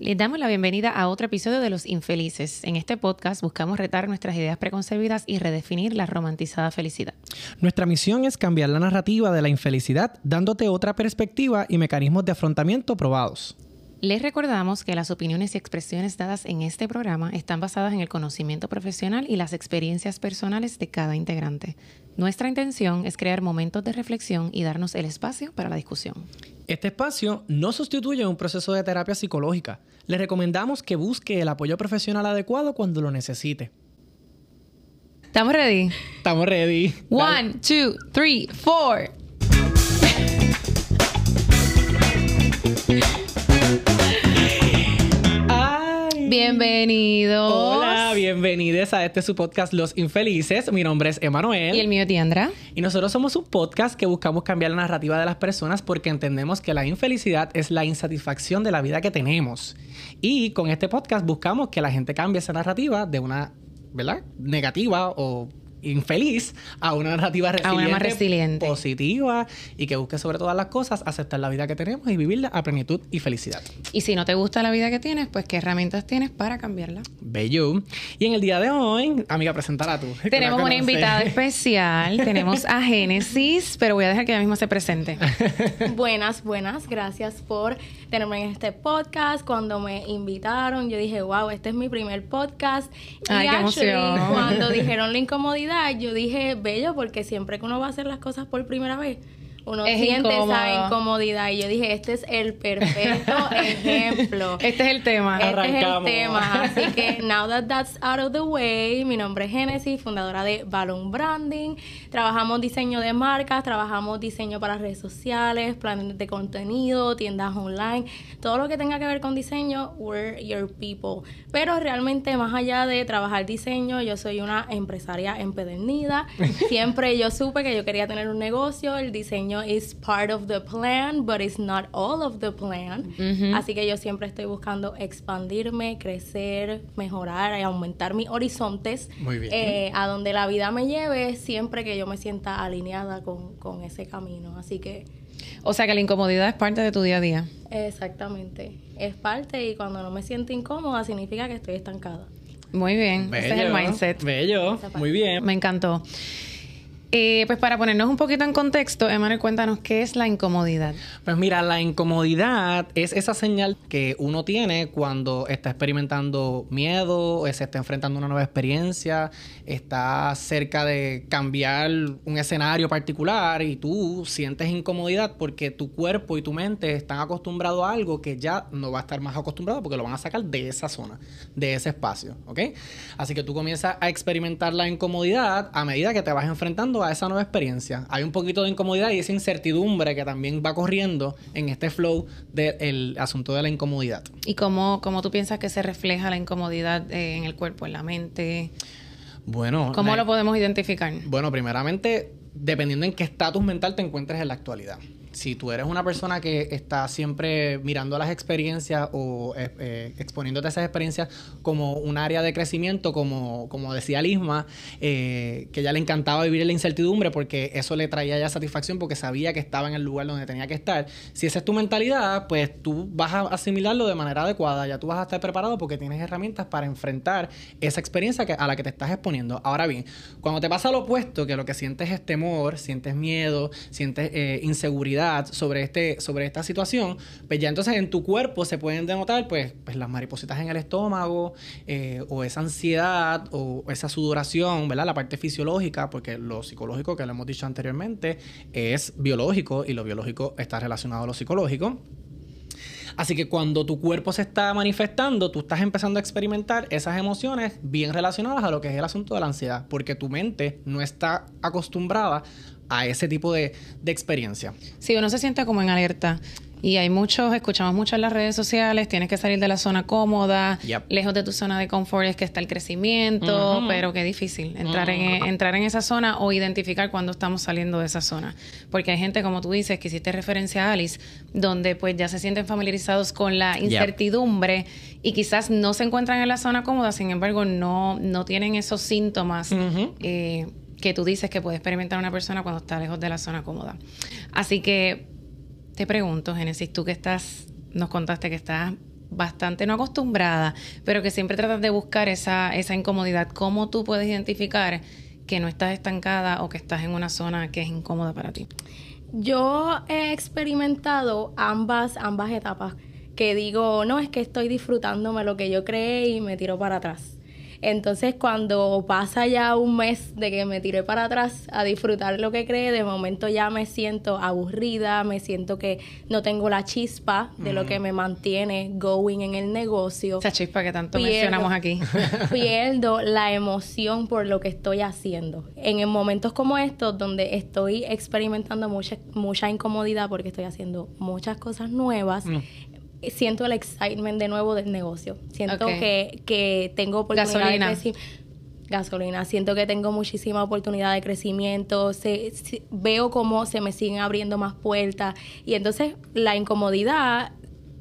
Les damos la bienvenida a otro episodio de Los Infelices. En este podcast buscamos retar nuestras ideas preconcebidas y redefinir la romantizada felicidad. Nuestra misión es cambiar la narrativa de la infelicidad, dándote otra perspectiva y mecanismos de afrontamiento probados. Les recordamos que las opiniones y expresiones dadas en este programa están basadas en el conocimiento profesional y las experiencias personales de cada integrante. Nuestra intención es crear momentos de reflexión y darnos el espacio para la discusión. Este espacio no sustituye un proceso de terapia psicológica. Le recomendamos que busque el apoyo profesional adecuado cuando lo necesite. ¿Estamos ready? Estamos ready. One, two, three, four. Bienvenidos. Hola, bienvenidos a este su podcast Los Infelices. Mi nombre es Emanuel. Y el mío, Tiandra. Y nosotros somos un podcast que buscamos cambiar la narrativa de las personas porque entendemos que la infelicidad es la insatisfacción de la vida que tenemos. Y con este podcast buscamos que la gente cambie esa narrativa de una, ¿verdad? Negativa o infeliz a una narrativa resiliente, más resiliente, positiva y que busque sobre todas las cosas aceptar la vida que tenemos y vivirla a plenitud y felicidad. Y si no te gusta la vida que tienes, pues qué herramientas tienes para cambiarla. Bello. Y en el día de hoy, amiga, presentará tú. Tenemos una invitada especial, tenemos a Génesis, pero voy a dejar que ella misma se presente. buenas, buenas, gracias por tenerme en este podcast. Cuando me invitaron, yo dije, wow, este es mi primer podcast. Ay, y qué emoción. cuando dijeron la incomodidad, yo dije, bello, porque siempre que uno va a hacer las cosas por primera vez, uno Es siente incómodo. esa incomodidad. Y yo dije, este es el perfecto ejemplo. Este es el tema. Este Arrancamos. es el tema. Así que, now that that's out of the way, mi nombre es Genesis, fundadora de Balloon Branding. Trabajamos diseño de marcas, trabajamos diseño para redes sociales, planes de contenido, tiendas online, todo lo que tenga que ver con diseño, we're your people. Pero realmente, más allá de trabajar diseño, yo soy una empresaria empedernida. Siempre yo supe que yo quería tener un negocio. El diseño is part of the plan, but it's not all of the plan. Así que yo siempre estoy buscando expandirme, crecer, mejorar y aumentar mis horizontes. Muy bien. eh, a donde la vida me lleve, siempre que yo me sienta alineada con, con ese camino. Así que, O sea que la incomodidad es parte de tu día a día. exactamente, es parte y cuando no me siento incómoda significa que estoy estancada. Muy bien. Ese es el mindset. Bello. Muy bien. Me encantó. Eh, pues para ponernos un poquito en contexto, Emanuel, cuéntanos qué es la incomodidad. Pues mira, la incomodidad es esa señal que uno tiene cuando está experimentando miedo, se está enfrentando a una nueva experiencia, está cerca de cambiar un escenario particular y tú sientes incomodidad porque tu cuerpo y tu mente están acostumbrados a algo que ya no va a estar más acostumbrado porque lo van a sacar de esa zona, de ese espacio, ¿ok? Así que tú comienzas a experimentar la incomodidad a medida que te vas enfrentando a esa nueva experiencia. Hay un poquito de incomodidad y esa incertidumbre que también va corriendo en este flow del asunto de la incomodidad. ¿Y cómo, cómo tú piensas que se refleja la incomodidad eh, en el cuerpo, en la mente? Bueno, ¿Cómo la- lo podemos identificar? Bueno, primeramente, dependiendo en qué estatus mental te encuentres en la actualidad. Si tú eres una persona que está siempre mirando las experiencias o eh, eh, exponiéndote a esas experiencias como un área de crecimiento, como, como decía Lisma, eh, que ya le encantaba vivir en la incertidumbre porque eso le traía ya satisfacción porque sabía que estaba en el lugar donde tenía que estar. Si esa es tu mentalidad, pues tú vas a asimilarlo de manera adecuada, ya tú vas a estar preparado porque tienes herramientas para enfrentar esa experiencia que- a la que te estás exponiendo. Ahora bien, cuando te pasa lo opuesto, que lo que sientes es temor, sientes miedo, sientes inseguridad sobre, este, sobre esta situación, pues ya entonces en tu cuerpo se pueden denotar pues, pues las maripositas en el estómago, eh, o esa ansiedad, o esa sudoración, ¿verdad? La parte fisiológica, porque lo psicológico, que lo hemos dicho anteriormente, es biológico y lo biológico está relacionado a lo psicológico. Así que cuando tu cuerpo se está manifestando, tú estás empezando a experimentar esas emociones bien relacionadas a lo que es el asunto de la ansiedad, porque tu mente no está acostumbrada a ese tipo de, de experiencia. Si uno se siente como en alerta y hay muchos, escuchamos mucho en las redes sociales, tienes que salir de la zona cómoda, Yep. lejos de tu zona de confort es que está el crecimiento, pero qué difícil entrar, en, entrar en esa zona o identificar cuando estamos saliendo de esa zona. Porque hay gente, como tú dices, que hiciste referencia a Alice, donde pues ya se sienten familiarizados con la incertidumbre y quizás no se encuentran en la zona cómoda, sin embargo no, no tienen esos síntomas eh, que tú dices que puede experimentar una persona cuando está lejos de la zona cómoda. Así que te pregunto, Génesis, tú que estás, nos contaste que estás bastante no acostumbrada, pero que siempre tratas de buscar esa, esa incomodidad. ¿Cómo tú puedes identificar que no estás estancada o que estás en una zona que es incómoda para ti? Yo he experimentado ambas, ambas etapas, que digo, no, es que estoy disfrutándome lo que yo creé y me tiro para atrás. Entonces, cuando pasa ya un mes de que me tiré para atrás a disfrutar lo que creé, de momento ya me siento aburrida, me siento que no tengo la chispa de lo que me mantiene going en el negocio. Esa chispa que tanto mencionamos aquí. pierdo la emoción por lo que estoy haciendo. En momentos como estos, donde estoy experimentando mucha, mucha incomodidad porque estoy haciendo muchas cosas nuevas, mm siento el excitement de nuevo del negocio. Siento que, que tengo oportunidad Gasolina. de Gasolina. Siento que tengo muchísima oportunidad de crecimiento. Se, veo cómo se me siguen abriendo más puertas. Y entonces la incomodidad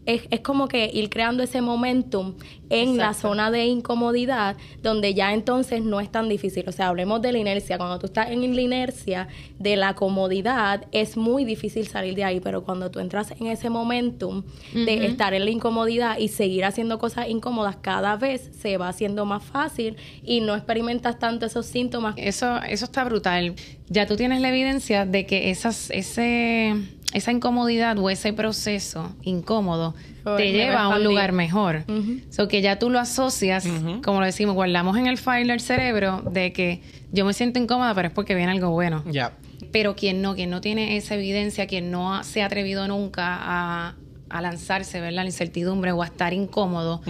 es, es, como que ir creando ese momentum en la zona de incomodidad, donde ya entonces no es tan difícil. O sea, hablemos de la inercia. Cuando tú estás en la inercia de la comodidad, es muy difícil salir de ahí, pero cuando tú entras en ese momentum de estar en la incomodidad y seguir haciendo cosas incómodas, cada vez se va haciendo más fácil y no experimentas tanto esos síntomas. Eso, eso está brutal. Ya tú tienes la evidencia de que esas, ese esa incomodidad o ese proceso incómodo te lleva a un lugar mejor. Uh que ya tú lo asocias, como lo decimos, guardamos en el file del cerebro de que yo me siento incómoda, pero es porque viene algo bueno. Ya. Pero quien no, quien no tiene esa evidencia, quien no se ha atrevido nunca a, a lanzarse, ver la incertidumbre o a estar incómodo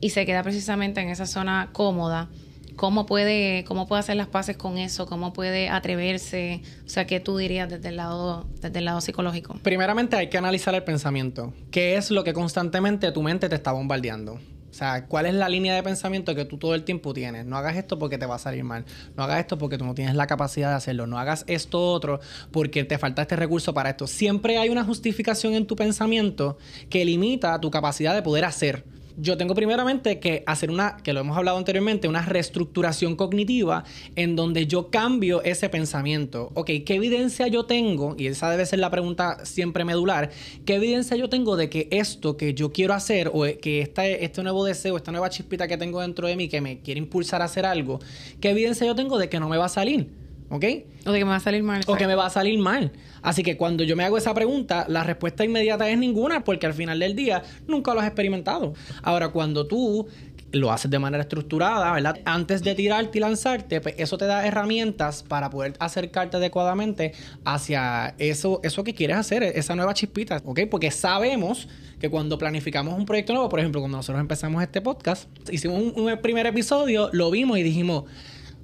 y se queda precisamente en esa zona cómoda, ¿Cómo puede, ¿Cómo puede hacer las paces con eso? ¿Cómo puede atreverse? O sea, ¿qué tú dirías desde el lado, desde el lado psicológico? Primeramente hay que analizar el pensamiento. ¿Qué es lo que constantemente tu mente te está bombardeando? O sea, ¿cuál es la línea de pensamiento que tú todo el tiempo tienes? No hagas esto porque te va a salir mal. No hagas esto porque tú no tienes la capacidad de hacerlo. No hagas esto otro porque te falta este recurso para esto. Siempre hay una justificación en tu pensamiento que limita tu capacidad de poder hacer yo tengo primeramente que hacer una, que lo hemos hablado anteriormente, una reestructuración cognitiva en donde yo cambio ese pensamiento. Ok, ¿qué evidencia yo tengo? Y esa debe ser la pregunta siempre medular. ¿Qué evidencia yo tengo de que esto que yo quiero hacer o que este, este nuevo deseo, esta nueva chispita que tengo dentro de mí que me quiere impulsar a hacer algo, qué evidencia yo tengo de que no me va a salir? ¿Ok? O de que me va a salir mal. O que me va a salir mal. Así que cuando yo me hago esa pregunta, la respuesta inmediata es ninguna, porque al final del día nunca lo has experimentado. Ahora, cuando tú lo haces de manera estructurada, ¿verdad? Antes de tirarte y lanzarte, pues eso te da herramientas para poder acercarte adecuadamente hacia eso, eso que quieres hacer, esa nueva chispita, ¿ok? Porque sabemos que cuando planificamos un proyecto nuevo, por ejemplo, cuando nosotros empezamos este podcast, hicimos un primer episodio, lo vimos y dijimos,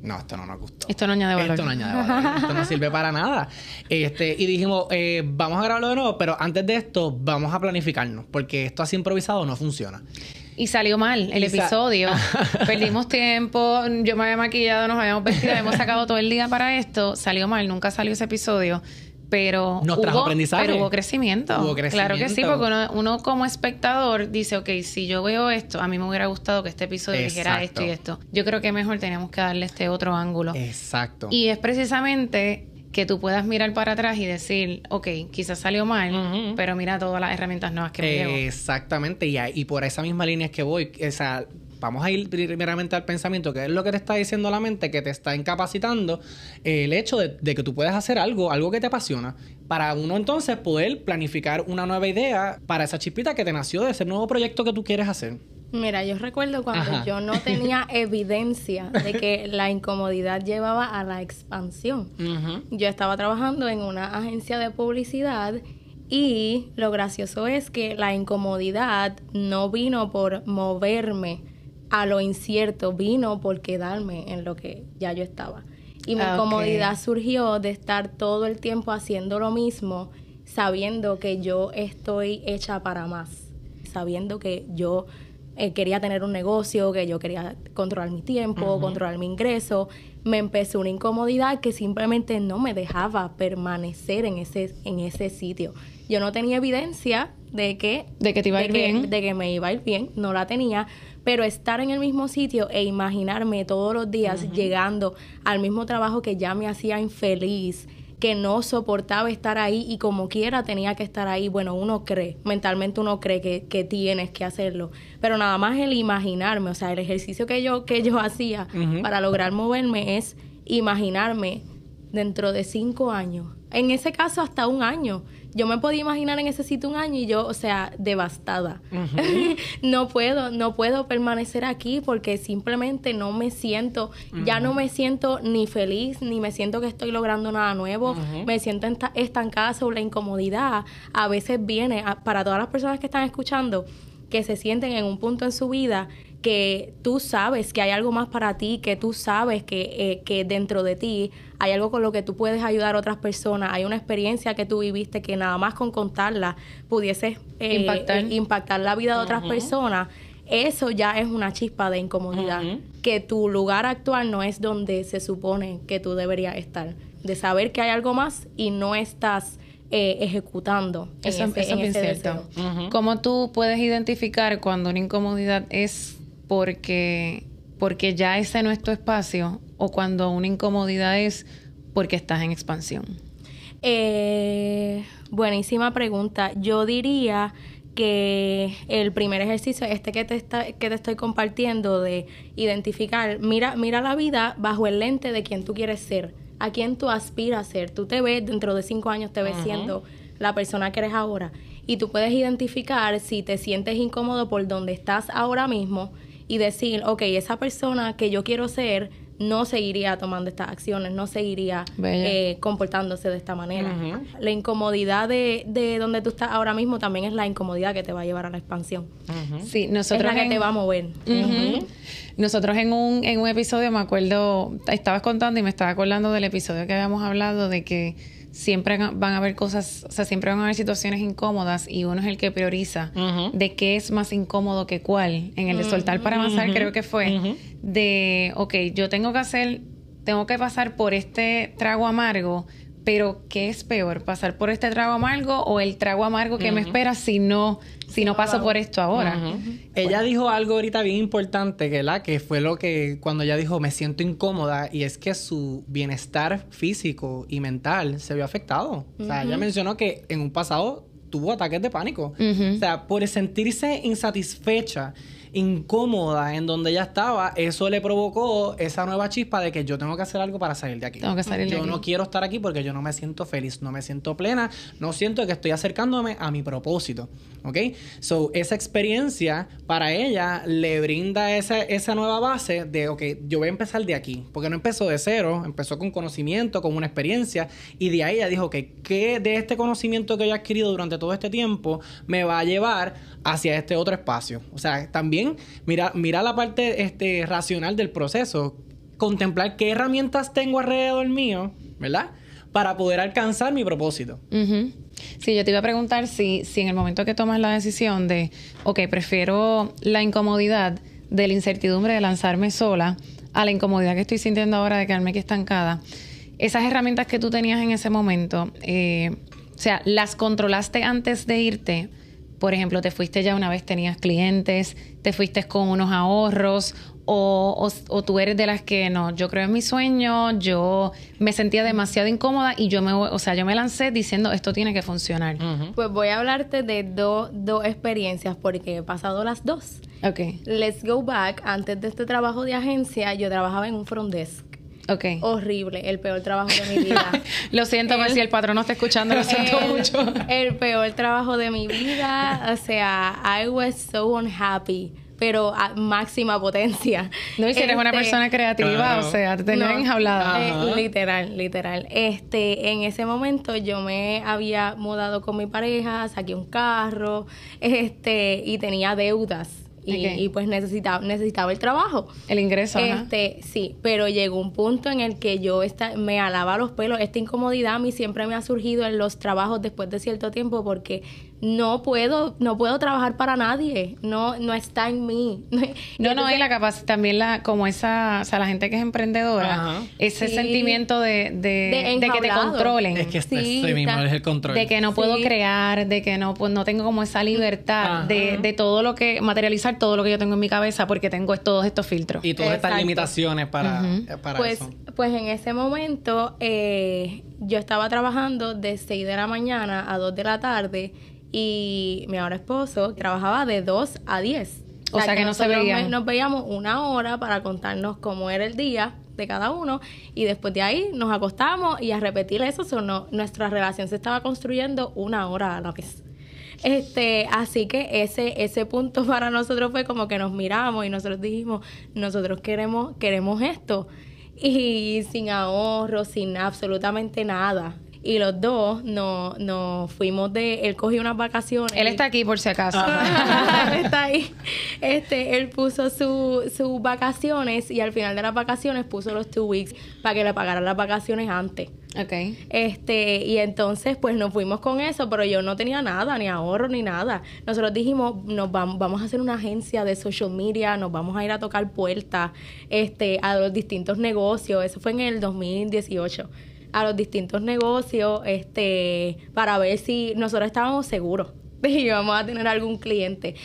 no, esto no nos gustó. Esto no añade valor. Esto no añade valor. esto no sirve para nada. Este, y dijimos, eh, vamos a grabarlo de nuevo, pero antes de esto, vamos a planificarnos, porque esto así improvisado no funciona. Y salió mal el episodio. Perdimos tiempo, yo me había maquillado, nos habíamos vestido, hemos sacado todo el día para esto. Salió mal, nunca salió ese episodio pero hubo, Pero hubo crecimiento. Claro que sí, porque uno, como espectador dice, ok, si yo veo esto, a mí me hubiera gustado que este episodio dijera esto y esto. Yo creo que mejor tenemos que darle este otro ángulo. Exacto. Y es precisamente que tú puedas mirar para atrás y decir, ok, quizás salió mal, pero mira todas las herramientas nuevas que me Exactamente, y, y por esa misma línea es que voy. O sea, vamos a ir primeramente al pensamiento, que es lo que te está diciendo la mente, que te está incapacitando el hecho de, que tú puedes hacer algo, algo que te apasiona, para uno entonces poder planificar una nueva idea para esa chispita que te nació de ese nuevo proyecto que tú quieres hacer. Mira, yo recuerdo cuando yo no tenía evidencia de que la incomodidad llevaba a la expansión. Yo estaba trabajando en una agencia de publicidad y lo gracioso es que la incomodidad no vino por moverme a lo incierto vino por quedarme en lo que ya yo estaba. Y mi comodidad surgió de estar todo el tiempo haciendo lo mismo, sabiendo que yo estoy hecha para más, sabiendo que yo eh, quería tener un negocio, que yo quería controlar mi tiempo, controlar mi ingreso. Me empezó una incomodidad que simplemente no me dejaba permanecer en ese, en ese sitio. Yo no tenía evidencia de que, de que te iba a ir bien. De que me iba a ir bien, no la tenía pero estar en el mismo sitio e imaginarme todos los días llegando al mismo trabajo que ya me hacía infeliz, que no soportaba estar ahí y como quiera tenía que estar ahí. Bueno, uno cree, mentalmente uno cree que, que tienes que hacerlo, pero nada más el imaginarme, o sea, el ejercicio que yo, que yo hacía para lograr moverme es imaginarme dentro de cinco años, en ese caso hasta un año. Yo me podía imaginar en ese sitio un año y yo, o sea, devastada. no puedo, no puedo permanecer aquí porque simplemente no me siento, ya no me siento ni feliz, ni me siento que estoy logrando nada nuevo, me siento estancada sobre la incomodidad. A veces viene, para todas las personas que están escuchando, que se sienten en un punto en su vida que tú sabes que hay algo más para ti, que tú sabes que, eh, que dentro de ti hay algo con lo que tú puedes ayudar a otras personas, hay una experiencia que tú viviste que nada más con contarla pudieses eh, impactar. la vida de otras personas, eso ya es una chispa de incomodidad, que tu lugar actual no es donde se supone que tú deberías estar, de saber que hay algo más y no estás... Eh, ejecutando. Eso, es bien cierto. ¿Cómo tú puedes identificar cuando una incomodidad es porque, porque ya ese no es tu espacio o cuando una incomodidad es porque estás en expansión? Eh, buenísima pregunta. Yo diría que el primer ejercicio, este que te, está, que te estoy compartiendo, de identificar, mira, mira la vida bajo el lente de quien tú quieres ser, a quien tú aspiras a ser. Tú te ves, dentro de cinco años te ves siendo la persona que eres ahora. Y tú puedes identificar si te sientes incómodo por donde estás ahora mismo y decir, ok, esa persona que yo quiero ser no seguiría tomando estas acciones, no seguiría eh, comportándose de esta manera. La incomodidad de, de, donde tú estás ahora mismo también es la incomodidad que te va a llevar a la expansión. Sí, nosotros es la que te va a mover. Nosotros en un, en un episodio, me acuerdo, estabas contando y me estaba acordando del episodio que habíamos hablado de que siempre van a haber cosas, o sea, siempre van a haber situaciones incómodas y uno es el que prioriza de qué es más incómodo que cuál. En el de soltar para avanzar creo que fue de, ok, yo tengo que hacer, tengo que pasar por este trago amargo, pero ¿qué es peor? ¿Pasar por este trago amargo o el trago amargo que me espera si no, si no paso por esto ahora? Ella dijo algo ahorita bien importante, que la que fue lo que cuando ella dijo me siento incómoda y es que su bienestar físico y mental se vio afectado. O sea, ella mencionó que en un pasado tuvo ataques de pánico. O sea, por sentirse insatisfecha incómoda en donde ella estaba, eso le provocó esa nueva chispa de que yo tengo que hacer algo para salir de aquí. Tengo que salir yo de aquí. no quiero estar aquí porque yo no me siento feliz, no me siento plena, no siento que estoy acercándome a mi propósito. ¿Ok? So, esa experiencia para ella le brinda esa, esa nueva base de, ok, yo voy a empezar de aquí. Porque no empezó de cero, empezó con conocimiento, con una experiencia. Y de ahí ella dijo que, ¿qué de este conocimiento que yo he adquirido durante todo este tiempo me va a llevar hacia este otro espacio? O sea, también mira, mira la parte este, racional del proceso. Contemplar qué herramientas tengo alrededor mío, ¿verdad? Para poder alcanzar mi propósito. Sí, yo te iba a preguntar si, si en el momento que tomas la decisión de, ok, prefiero la incomodidad de la incertidumbre de lanzarme sola a la incomodidad que estoy sintiendo ahora de quedarme aquí estancada, esas herramientas que tú tenías en ese momento, eh, o sea, ¿las controlaste antes de irte? Por ejemplo, te fuiste ya una vez tenías clientes, te fuiste con unos ahorros o, o, tú eres de las que no, yo creo en mi sueño, yo me sentía demasiado incómoda y yo me, o sea, yo me lancé diciendo esto tiene que funcionar. Pues voy a hablarte de dos experiencias porque he pasado las dos. Ok. Let's go back. Antes de este trabajo de agencia, yo trabajaba en un front desk. Horrible, el peor trabajo de mi vida. lo siento, el, si el patrón no está escuchando, lo siento mucho. el peor trabajo de mi vida. O sea, I was so unhappy pero a máxima potencia. No, y si eres una este, persona creativa, o sea, te tenían enjaulada. Eh, literal, literal. Este, en ese momento yo me había mudado con mi pareja, saqué un carro, este, y tenía deudas. Y, pues necesitaba, necesitaba el trabajo. El ingreso. Este, sí, pero llegó un punto en el que yo esta, me alaba los pelos. Esta incomodidad a mí siempre me ha surgido en los trabajos después de cierto tiempo porque no puedo, no puedo trabajar para nadie, no, no está en mí. No, no, hay la capacidad, también la, como esa, o sea, la gente que es emprendedora, ese sentimiento de, de, de, que te controlen. Es que sí, mismo es el control. De que no puedo crear, de que no, pues, no tengo como esa libertad de, de todo lo que, materializar todo lo que yo tengo en mi cabeza porque tengo todos estos filtros. Y todas estas limitaciones para, para pues, eso. Pues en ese momento eh, yo estaba trabajando de 6 de la mañana a 2 de la tarde y mi ahora esposo trabajaba de 2 a 10. O, sea, que, no se veían. Nos veíamos una hora para contarnos cómo era el día de cada uno y después de ahí nos acostamos y a repetir eso, no, nuestra relación se estaba construyendo una hora a la vez. Este, así que ese, ese punto para nosotros fue como que nos miramos y nosotros dijimos, nosotros queremos, queremos esto. Y sin ahorro, sin absolutamente nada y los dos nos no fuimos de él cogió unas vacaciones él está aquí por si acaso él está ahí este él puso sus vacaciones y al final de las vacaciones puso los two weeks para que le pagaran las vacaciones antes Ok. Este, y entonces, pues nos fuimos con eso, pero yo no tenía nada, ni ahorro, ni nada. Nosotros dijimos, nos vamos, vamos a hacer una agencia de social media, nos vamos a ir a tocar puertas, este, a los distintos negocios. Eso fue en el 2018 a los distintos negocios este, para ver si nosotros estábamos seguros de que íbamos a tener algún cliente.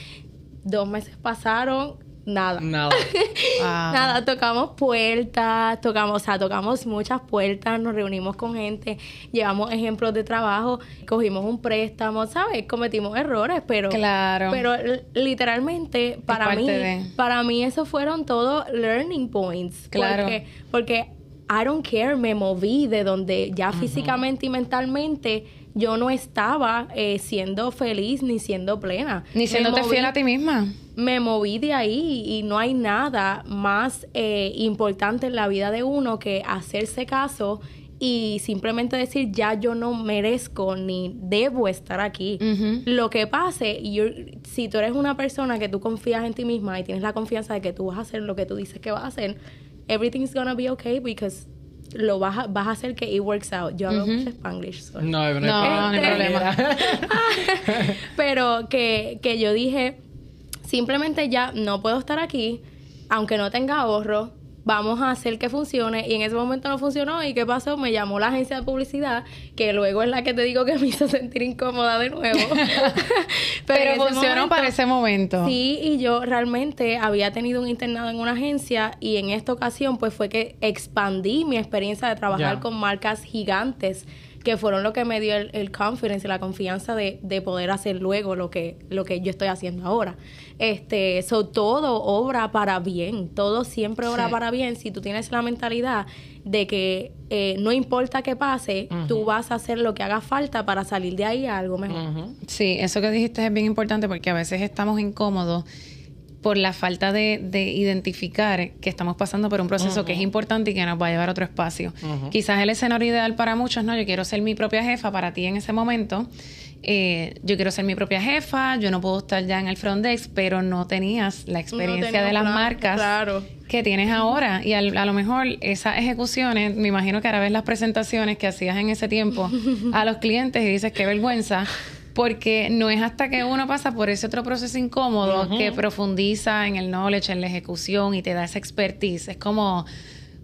Dos meses pasaron, nada. Nada. nada, tocamos puertas, tocamos, o sea, tocamos muchas puertas, nos reunimos con gente, llevamos ejemplos de trabajo, cogimos un préstamo, ¿sabes? Cometimos errores, pero claro. pero literalmente para mí para mí esos fueron todos learning points, claro. porque porque I don't care, me moví de donde ya físicamente y mentalmente yo no estaba eh, siendo feliz ni siendo plena. Ni siéndote fiel a ti misma. Me moví de ahí y no hay nada más eh, importante en la vida de uno que hacerse caso y simplemente decir ya yo no merezco ni debo estar aquí. Lo que pase, y si tú eres una persona que tú confías en ti misma y tienes la confianza de que tú vas a hacer lo que tú dices que vas a hacer, everything's gonna be okay because lo vas a, vas a hacer que it works out. Yo hablo mucho spanglish. No, no, no, hay problema. Pero que, que yo dije, simplemente ya no puedo estar aquí, aunque no tenga ahorro, vamos a hacer que funcione. Y en ese momento no funcionó. ¿Y qué pasó? Me llamó la agencia de publicidad, que luego es la que te digo que me hizo sentir incómoda de nuevo. Pero, funcionó para ese momento. Sí, y yo realmente había tenido un internado en una agencia y en esta ocasión pues fue que expandí mi experiencia de trabajar con marcas gigantes que fueron lo que me dio el, el confidence y la confianza de, de, poder hacer luego lo que, lo que yo estoy haciendo ahora. Este, so, todo obra para bien, todo siempre obra para bien. Si tú tienes la mentalidad de que eh, no importa qué pase, tú vas a hacer lo que haga falta para salir de ahí a algo mejor. Sí, eso que dijiste es bien importante porque a veces estamos incómodos por la falta de, de, identificar que estamos pasando por un proceso que es importante y que nos va a llevar a otro espacio. Quizás el escenario ideal para muchos, ¿no? Yo quiero ser mi propia jefa para ti en ese momento. Eh, yo quiero ser mi propia jefa, yo no puedo estar ya en el front desk, pero no tenías la experiencia de las marcas que tienes ahora. Y a lo mejor esas ejecuciones, me imagino que ahora ves las presentaciones que hacías en ese tiempo a los clientes y dices, qué vergüenza porque no es hasta que uno pasa por ese otro proceso incómodo que profundiza en el knowledge, en la ejecución y te da esa expertise. Es como,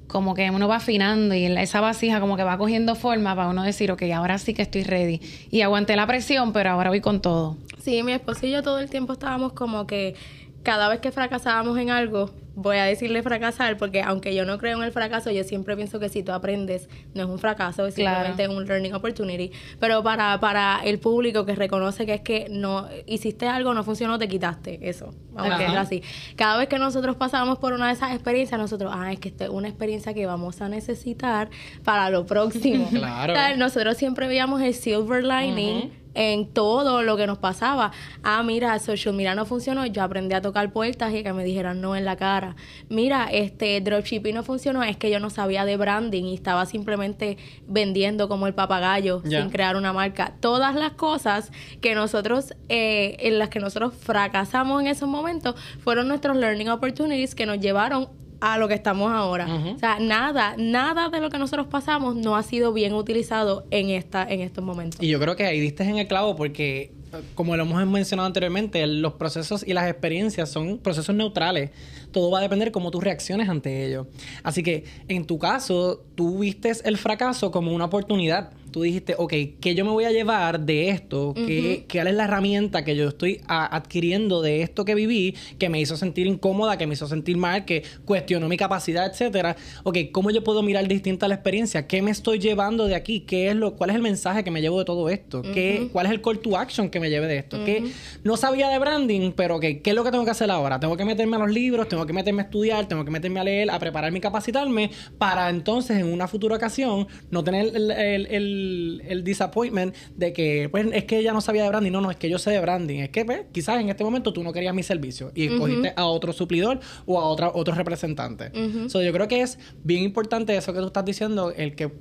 como que uno va afinando y esa vasija como que va cogiendo forma para uno decir, ok, ahora sí que estoy ready. Y aguanté la presión, pero ahora voy con todo. Sí, mi esposo y yo todo el tiempo estábamos como que cada vez que fracasábamos en algo, voy a decirle fracasar, porque aunque yo no creo en el fracaso, yo siempre pienso que si tú aprendes, no es un fracaso, es simplemente un learning opportunity. Pero para, para el público que reconoce que es que no hiciste algo, no funcionó, te quitaste eso. Vamos a así. Cada vez que nosotros pasamos por una de esas experiencias, nosotros, ah, es que esta es una experiencia que vamos a necesitar para lo próximo. claro. nosotros siempre veíamos el silver lining en todo lo que nos pasaba. Ah, mira, social media no funcionó, yo aprendí a tocar puertas y que me dijeran no en la cara. Mira, este dropshipping no funcionó, es que yo no sabía de branding y estaba simplemente vendiendo como el papagayo sin crear una marca. Todas las cosas que nosotros, eh, en las que nosotros fracasamos en esos momentos, fueron nuestros learning opportunities que nos llevaron a lo que estamos ahora. O sea, nada, nada de lo que nosotros pasamos no ha sido bien utilizado en esta, en estos momentos. Y yo creo que ahí diste en el clavo porque como lo hemos mencionado anteriormente, los procesos y las experiencias son procesos neutrales. Todo va a depender de cómo tú reacciones ante ellos. Así que en tu caso, tú vistes el fracaso como una oportunidad tú dijiste, ok, ¿qué yo me voy a llevar de esto? ¿Qué, ¿Cuál es la herramienta que yo estoy adquiriendo de esto que viví, que me hizo sentir incómoda, que me hizo sentir mal, que cuestionó mi capacidad, etcétera? Ok, ¿cómo yo puedo mirar distinta la experiencia? ¿Qué me estoy llevando de aquí? ¿Qué es lo, ¿Cuál es el mensaje que me llevo de todo esto? ¿Qué, ¿Cuál es el call to action que me lleve de esto? que no sabía de branding, pero ¿qué es lo que tengo que hacer ahora? Tengo que meterme a los libros, tengo que meterme a estudiar, tengo que meterme a leer, a prepararme y capacitarme para entonces en una futura ocasión no tener el el, disappointment de que, pues, es que ella no sabía de branding. No, no, es que yo sé de branding. Es que, pues, quizás en este momento tú no querías mi servicio y escogiste a otro suplidor o a otra, otro representante. yo creo que es bien importante eso que tú estás diciendo, el que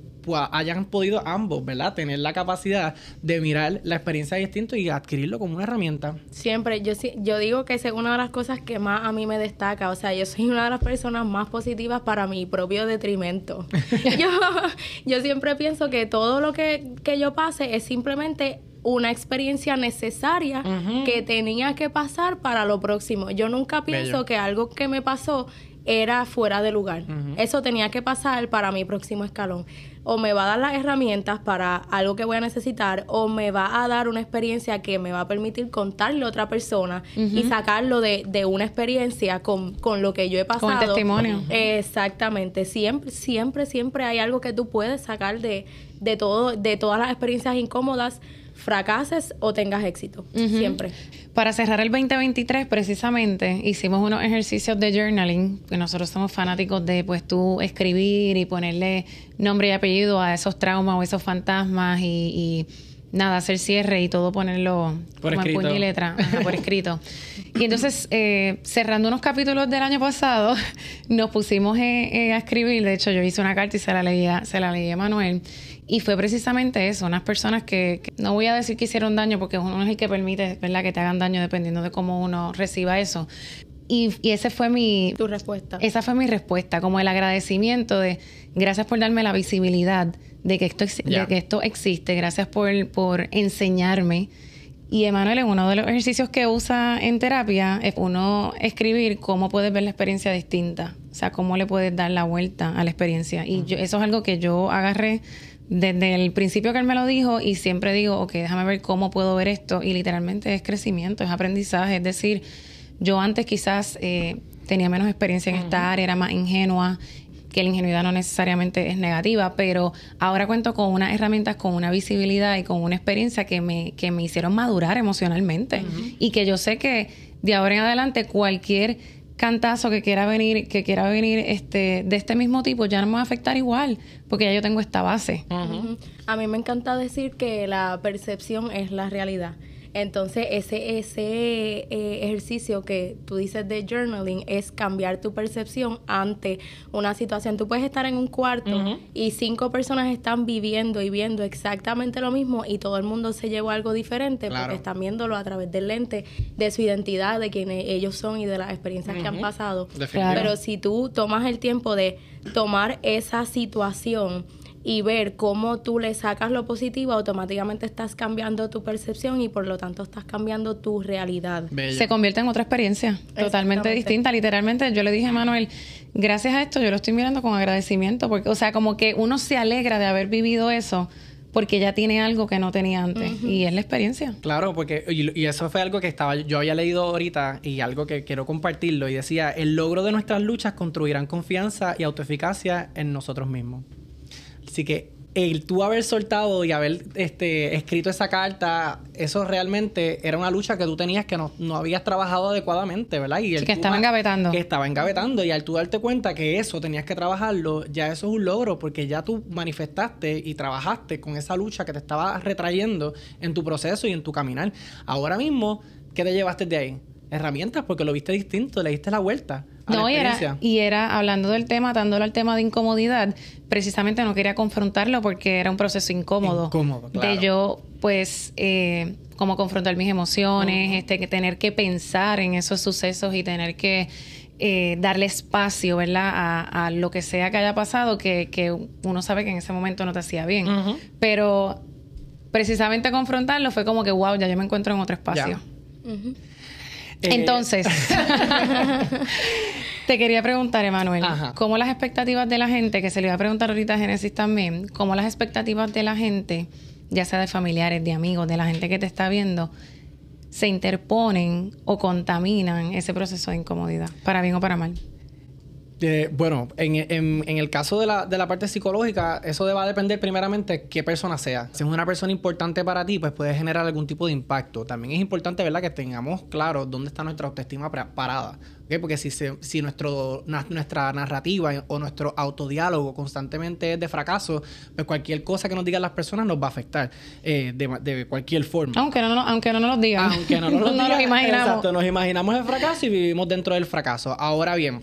hayan podido ambos, ¿verdad? Tener la capacidad de mirar la experiencia distinta y adquirirlo como una herramienta. Siempre, yo, yo digo que es una de las cosas que más a mí me destaca. O sea, yo soy una de las personas más positivas para mi propio detrimento. yo, yo siempre pienso que todo lo que, que yo pase es simplemente una experiencia necesaria que tenía que pasar para lo próximo. Yo nunca pienso que algo que me pasó era fuera de lugar. Eso tenía que pasar para mi próximo escalón. O me va a dar las herramientas para algo que voy a necesitar, o me va a dar una experiencia que me va a permitir contarle a otra persona y sacarlo de, de una experiencia con, con, lo que yo he pasado. Con testimonio. Exactamente. Siempre, siempre, siempre hay algo que tú puedes sacar de, de todo, de todas las experiencias incómodas fracases o tengas éxito, siempre. Para cerrar el 2023, precisamente, hicimos unos ejercicios de journaling, que nosotros somos fanáticos de, pues, tú escribir y ponerle nombre y apellido a esos traumas o esos fantasmas y, nada, hacer cierre y todo ponerlo por escrito. puño y letra, por escrito. Y entonces, eh, cerrando unos capítulos del año pasado, nos pusimos eh, eh, a escribir. De hecho, yo hice una carta y se la leía, se la leí a Manuel. Y fue precisamente eso, unas personas que, no voy a decir que hicieron daño porque uno es el que permite, ¿verdad?, que te hagan daño dependiendo de cómo uno reciba eso. Y, y ese fue mi... Tu respuesta. Esa fue mi respuesta, como el agradecimiento de gracias por darme la visibilidad de que esto, de que esto existe, gracias por, por enseñarme. Y Emanuel, en uno de los ejercicios que usa en terapia es uno escribir cómo puedes ver la experiencia distinta, o sea, cómo le puedes dar la vuelta a la experiencia. Y yo, eso es algo que yo agarré desde el principio que él me lo dijo y siempre digo, ok, déjame ver cómo puedo ver esto y literalmente es crecimiento, es aprendizaje, es decir, yo antes quizás eh, tenía menos experiencia en estar, era más ingenua, que la ingenuidad no necesariamente es negativa, pero ahora cuento con unas herramientas, con una visibilidad y con una experiencia que me, que me hicieron madurar emocionalmente. Y que yo sé que de ahora en adelante cualquier cantazo que quiera venir, que quiera venir este, de este mismo tipo, ya no me va a afectar igual, porque ya yo tengo esta base. A mí me encanta decir que la percepción es la realidad. Entonces, ese, ese eh, ejercicio que tú dices de journaling es cambiar tu percepción ante una situación. Tú puedes estar en un cuarto y cinco personas están viviendo y viendo exactamente lo mismo y todo el mundo se llevó algo diferente porque están viéndolo a través del lente de su identidad, de quienes ellos son y de las experiencias que han pasado. Pero si tú tomas el tiempo de tomar esa situación y ver cómo tú le sacas lo positivo, automáticamente estás cambiando tu percepción y por lo tanto estás cambiando tu realidad. Se convierte en otra experiencia totalmente distinta. Literalmente yo le dije a Manuel, gracias a esto yo lo estoy mirando con agradecimiento, porque, o sea, como que uno se alegra de haber vivido eso porque ya tiene algo que no tenía antes y es la experiencia. Claro, porque y, eso fue algo que estaba yo había leído ahorita y algo que quiero compartirlo y decía, el logro de nuestras luchas construirán confianza y autoeficacia en nosotros mismos. Así que el tú haber soltado y haber este, escrito esa carta, eso realmente era una lucha que tú tenías que no, habías trabajado adecuadamente, ¿verdad? Y que estaba engavetando. Que estaba engavetando. Y al tú darte cuenta que eso tenías que trabajarlo, ya eso es un logro, porque ya tú manifestaste y trabajaste con esa lucha que te estaba retrayendo en tu proceso y en tu caminar. Ahora mismo, ¿qué te llevaste de ahí? Herramientas, porque lo viste distinto, le diste la vuelta no, y era, y era hablando del tema, dándole al tema de incomodidad, precisamente no quería confrontarlo porque era un proceso incómodo. Incómodo, claro. De yo, pues, eh, como confrontar mis emociones, este, que tener que pensar en esos sucesos y tener que eh, darle espacio, ¿verdad? A, lo que sea que haya pasado, que, que, uno sabe que en ese momento no te hacía bien. Pero precisamente confrontarlo fue como que, wow, ya yo me encuentro en otro espacio. Entonces, te quería preguntar, Emanuel. ¿cómo las expectativas de la gente, que se le iba a preguntar ahorita a Génesis también, cómo las expectativas de la gente, ya sea de familiares, de amigos, de la gente que te está viendo, se interponen o contaminan ese proceso de incomodidad, para bien o para mal? Eh, bueno, en, en- en el caso de la, de la parte psicológica, eso va a depender primeramente qué persona sea. Si es una persona importante para ti, pues puede generar algún tipo de impacto. También es importante, ¿verdad?, que tengamos claro dónde está nuestra autoestima parada. Porque si, se- si nuestro, na- nuestra narrativa o nuestro autodiálogo constantemente es de fracaso, pues cualquier cosa que nos digan las personas nos va a afectar eh, de, cualquier forma. Aunque no, no- aunque no nos digan. Aunque no nos lo nos digan, imaginamos. Exacto, nos imaginamos el fracaso y vivimos dentro del fracaso. Ahora bien,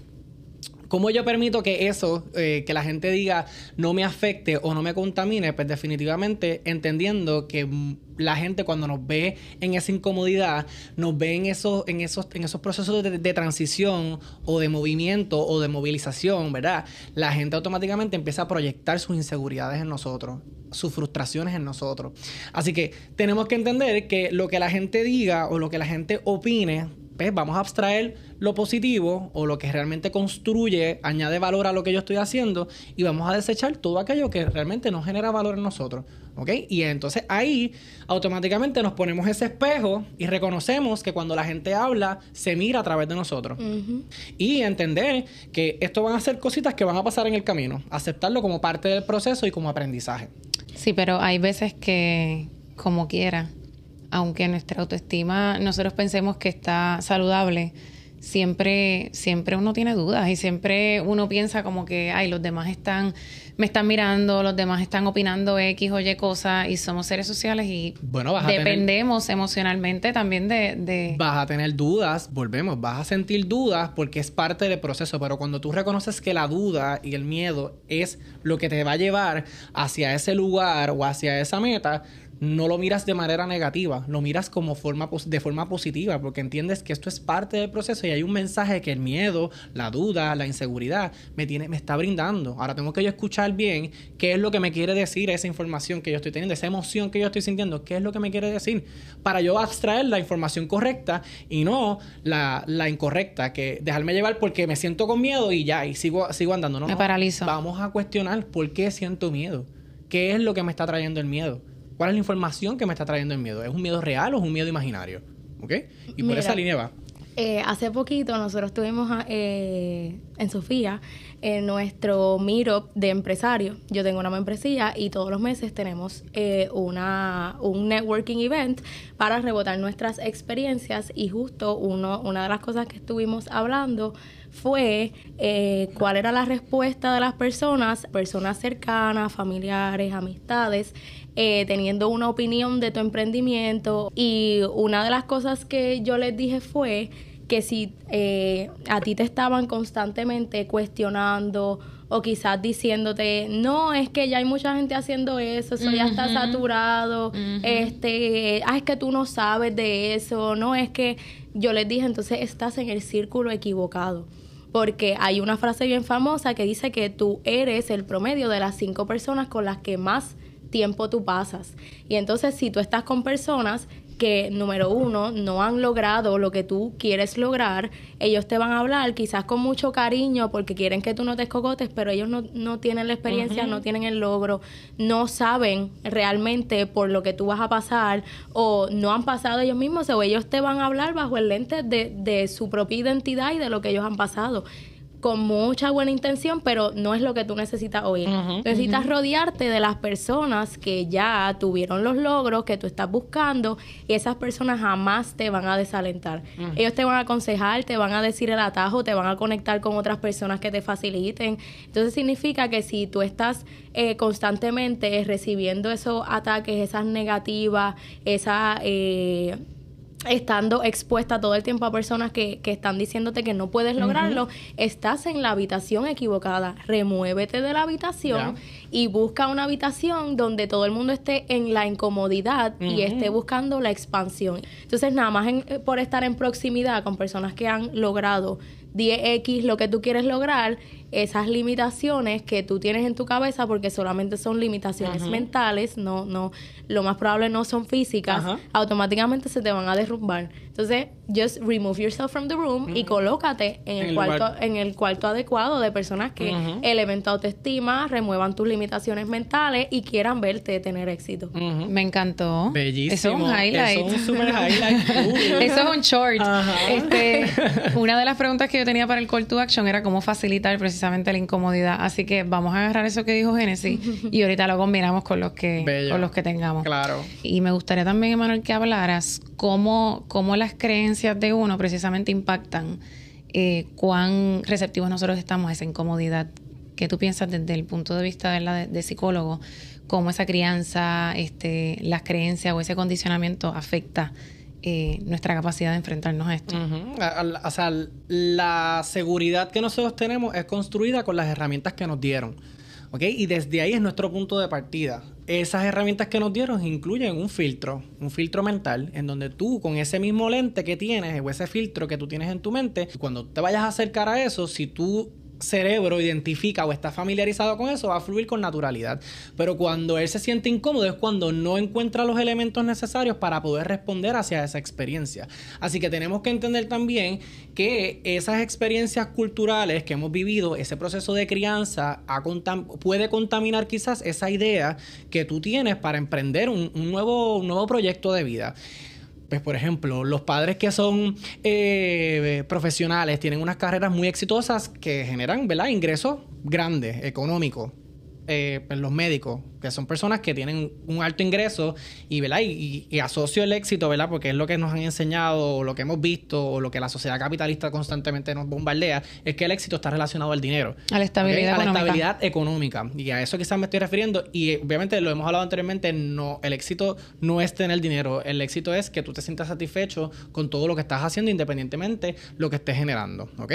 ¿cómo yo permito que eso, eh, que la gente diga, no me afecte o no me contamine? Pues definitivamente entendiendo que mm, la gente cuando nos ve en esa incomodidad, nos ve en esos, en esos, en esos procesos de, de transición o de movimiento o de movilización, ¿verdad? La gente automáticamente empieza a proyectar sus inseguridades en nosotros sus frustraciones en nosotros. Así que tenemos que entender que lo que la gente diga o lo que la gente opine, pues vamos a abstraer lo positivo o lo que realmente construye, añade valor a lo que yo estoy haciendo y vamos a desechar todo aquello que realmente no genera valor en nosotros. ¿Ok? Y entonces ahí automáticamente nos ponemos ese espejo y reconocemos que cuando la gente habla, se mira a través de nosotros. Y entender que esto van a ser cositas que van a pasar en el camino. Aceptarlo como parte del proceso y como aprendizaje. Sí, pero hay veces que, como quiera, aunque nuestra autoestima nosotros pensemos que está saludable, siempre, siempre uno tiene dudas y siempre uno piensa como que, ay, los demás están, me están mirando, los demás están opinando X o Y cosas y somos seres sociales y Bueno, vas a tener- dependemos emocionalmente también de, de- Vas a tener dudas, volvemos, vas a sentir dudas porque es parte del proceso, pero cuando tú reconoces que la duda y el miedo es lo que te va a llevar hacia ese lugar o hacia esa meta, no lo miras de manera negativa, lo miras como forma de forma positiva, porque entiendes que esto es parte del proceso y hay un mensaje que el miedo, la duda, la inseguridad me tiene, me está brindando. Ahora tengo que yo escuchar bien qué es lo que me quiere decir esa información que yo estoy teniendo, esa emoción que yo estoy sintiendo, qué es lo que me quiere decir, para yo abstraer la información correcta y no la, la incorrecta, que dejarme llevar porque me siento con miedo y ya, y sigo, sigo andando. No, Me paralizo. Vamos a cuestionar por qué siento miedo. ¿Qué es lo que me está trayendo el miedo? ¿Cuál es la información que me está trayendo el miedo? ¿Es un miedo real o es un miedo imaginario? ¿Ok? Y por Mira. esa línea va. Eh, hace poquito nosotros tuvimos eh, en Sofía en nuestro meetup de empresarios. Yo tengo una membresía y todos los meses tenemos eh, una, un networking event para rebotar nuestras experiencias y justo uno, una de las cosas que estuvimos hablando fue eh, cuál era la respuesta de las personas, personas cercanas, familiares, amistades, eh, teniendo una opinión de tu emprendimiento. Y una de las cosas que yo les dije fue que si eh, a ti te estaban constantemente cuestionando o quizás diciéndote, no, es que ya hay mucha gente haciendo eso, eso ya está saturado, este, ah, es que tú no sabes de eso, no, es que yo les dije, entonces estás en el círculo equivocado. Porque hay una frase bien famosa que dice que tú eres el promedio de las cinco personas con las que más tiempo tú pasas. Y entonces si tú estás con personas que, número uno, no han logrado lo que tú quieres lograr, ellos te van a hablar quizás con mucho cariño porque quieren que tú no te escogotes, pero ellos no, no tienen la experiencia, no tienen el logro, no saben realmente por lo que tú vas a pasar o no han pasado ellos mismos o ellos te van a hablar bajo el lente de, de su propia identidad y de lo que ellos han pasado con mucha buena intención, pero no es lo que tú necesitas oír. necesitas rodearte de las personas que ya tuvieron los logros que tú estás buscando y esas personas jamás te van a desalentar. Ellos te van a aconsejar, te van a decir el atajo, te van a conectar con otras personas que te faciliten. Entonces significa que si tú estás eh, constantemente recibiendo esos ataques, esas negativas, esa... eh, estando expuesta todo el tiempo a personas que, que están diciéndote que no puedes lograrlo, estás en la habitación equivocada. Remuévete de la habitación y busca una habitación donde todo el mundo esté en la incomodidad y esté buscando la expansión. Entonces, nada más en- eh, por estar en proximidad con personas que han logrado 10X lo que tú quieres lograr, esas limitaciones que tú tienes en tu cabeza, porque solamente son limitaciones mentales, no, no, lo más probable no son físicas, automáticamente se te van a derrumbar. Entonces, just remove yourself from the room y colócate en el, cuarto, en el cuarto adecuado de personas que eleven tu autoestima, remuevan tus limitaciones mentales y quieran verte tener éxito. Me encantó. Bellísimo. Eso es un highlight. Eso es un super highlight. Eso es un short. Este, una de las preguntas que yo tenía para el call to action era cómo facilitar precisamente la incomodidad. Así que vamos a agarrar eso que dijo Genesis y ahorita lo combinamos con los que, con los que tengamos. Claro. Y me gustaría también, Emanuel, que hablaras cómo, cómo las creencias de uno precisamente impactan eh, cuán receptivos nosotros estamos a esa incomodidad. ¿Qué tú piensas desde el punto de vista de, de psicólogo? ¿Cómo esa crianza, este, las creencias o ese condicionamiento afecta eh, nuestra capacidad de enfrentarnos a esto. O sea, la seguridad que nosotros tenemos es construida con las herramientas que nos dieron. ¿Ok? Y desde ahí es nuestro punto de partida. Esas herramientas que nos dieron incluyen un filtro, un filtro mental, en donde tú con ese mismo lente que tienes o ese filtro que tú tienes en tu mente, cuando te vayas a acercar a eso, si tú cerebro identifica o está familiarizado con eso, va a fluir con naturalidad. Pero cuando él se siente incómodo es cuando no encuentra los elementos necesarios para poder responder hacia esa experiencia. Así que tenemos que entender también que esas experiencias culturales que hemos vivido, ese proceso de crianza, puede contaminar quizás esa idea que tú tienes para emprender un, nuevo, un nuevo proyecto de vida pues por ejemplo, los padres que son eh, profesionales tienen unas carreras muy exitosas que generan, ¿verdad? Ingresos grandes, económicos. Eh, pues, los médicos, que son personas que tienen un alto ingreso y, ¿verdad? Y, asocio el éxito, ¿verdad? Porque es lo que nos han enseñado, o lo que hemos visto, o lo que la sociedad capitalista constantemente nos bombardea, es que el éxito está relacionado al dinero. A la estabilidad económica. A la estabilidad económica. Y a eso quizás me estoy refiriendo. Y obviamente lo hemos hablado anteriormente, no, el éxito no es tener dinero. El éxito es que tú te sientas satisfecho con todo lo que estás haciendo, independientemente lo que estés generando, ¿ok?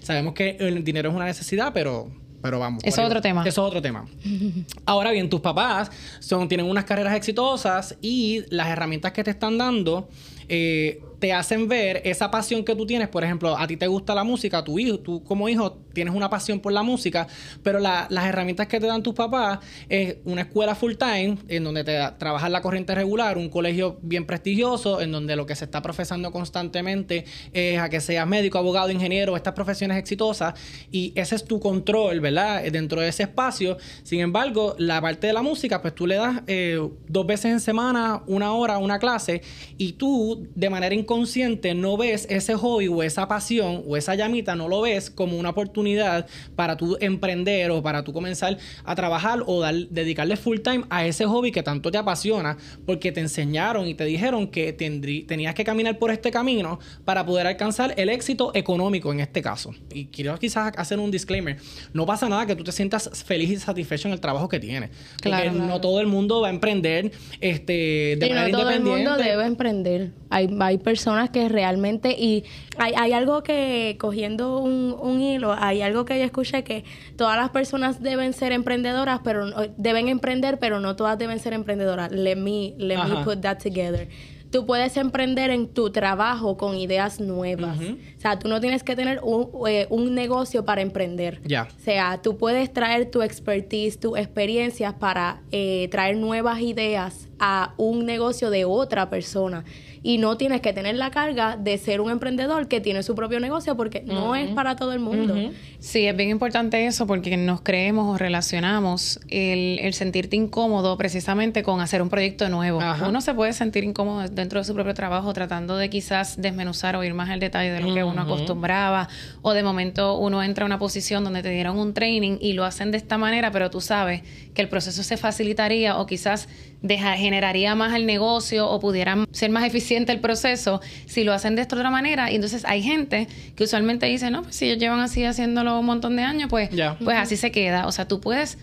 Sabemos que el dinero es una necesidad, pero pero vamos. Eso es otro tema. Eso es otro tema. Ahora bien, tus papás son, tienen unas carreras exitosas y las herramientas que te están dando eh, te hacen ver esa pasión que tú tienes. Por ejemplo, a ti te gusta la música, tu hijo, tú como hijo tienes una pasión por la música, pero las herramientas que te dan tus papás es una escuela full time en donde te trabajas la corriente regular, un colegio bien prestigioso, en donde lo que se está profesando constantemente es a que seas médico, abogado, ingeniero, estas profesiones exitosas, y ese es tu control, ¿verdad? Dentro de ese espacio. Sin embargo, la parte de la música, pues tú le das eh, dos veces en semana, una hora, una clase, y tú de manera inconsciente consciente no ves ese hobby o esa pasión o esa llamita, no lo ves como una oportunidad para tú emprender o para tú comenzar a trabajar o dar, dedicarle full time a ese hobby que tanto te apasiona porque te enseñaron y te dijeron que tenías que caminar por este camino para poder alcanzar el éxito económico en este caso. Y quiero quizás hacer un disclaimer. No pasa nada que tú te sientas feliz y satisfecho en el trabajo que tienes. Porque no todo el mundo va a emprender este, de manera no todo el mundo debe emprender. Hay, hay personas personas que realmente, y hay, hay algo que, cogiendo un, un, hilo, hay algo que yo escuché que todas las personas deben ser emprendedoras, pero deben emprender, pero no todas deben ser emprendedoras. Let me, let me put that together tú puedes emprender en tu trabajo con ideas nuevas. O sea, tú no tienes que tener un, eh, un negocio para emprender. Ya. O sea, tú puedes traer tu expertise, tus experiencias para eh, traer nuevas ideas a un negocio de otra persona y no tienes que tener la carga de ser un emprendedor que tiene su propio negocio porque no es para todo el mundo. Sí, es bien importante eso porque nos creemos o relacionamos el, el sentirte incómodo precisamente con hacer un proyecto nuevo. Uno se puede sentir incómodo dentro de su propio trabajo tratando de quizás desmenuzar o ir más al detalle de lo que uno acostumbraba o de momento uno entra a una posición donde te dieron un training y lo hacen de esta manera, pero tú sabes que el proceso se facilitaría o quizás deja, generaría más el negocio o pudiera ser más eficiente el proceso si lo hacen de esta otra manera. Y entonces hay gente que usualmente dice, no, pues si ellos llevan así haciéndolo un montón de años, pues, pues así se queda. O sea, tú puedes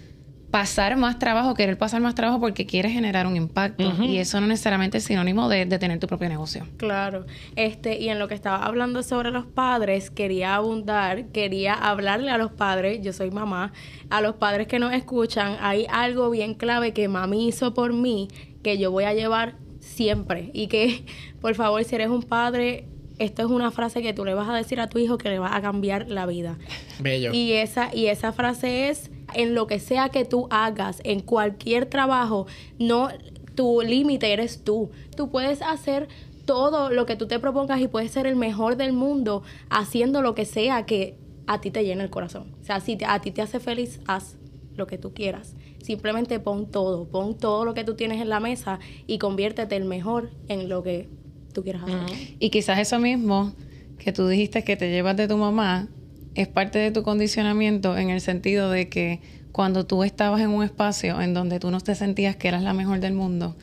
pasar más trabajo, querer pasar más trabajo porque quieres generar un impacto. Y eso no necesariamente es sinónimo de, tener tu propio negocio. Claro. Este, y en lo que estaba hablando sobre los padres, quería abundar, quería hablarle a los padres, yo soy mamá, a los padres que nos escuchan, hay algo bien clave que mami hizo por mí, que yo voy a llevar siempre. Y que, por favor, si eres un padre, esto es una frase que tú le vas a decir a tu hijo que le va a cambiar la vida. Bello. Y esa, y esa frase es, en lo que sea que tú hagas, en cualquier trabajo, no, tu límite eres tú. Tú puedes hacer todo lo que tú te propongas y puedes ser el mejor del mundo haciendo lo que sea que a ti te llene el corazón. O sea, si a ti te hace feliz, haz lo que tú quieras. Simplemente pon todo, pon todo lo que tú tienes en la mesa y conviértete el mejor en lo que tú quieras hacer. Y quizás eso mismo que tú dijiste que te llevas de tu mamá es parte de tu condicionamiento en el sentido de que cuando tú estabas en un espacio en donde tú no te sentías que eras la mejor del mundo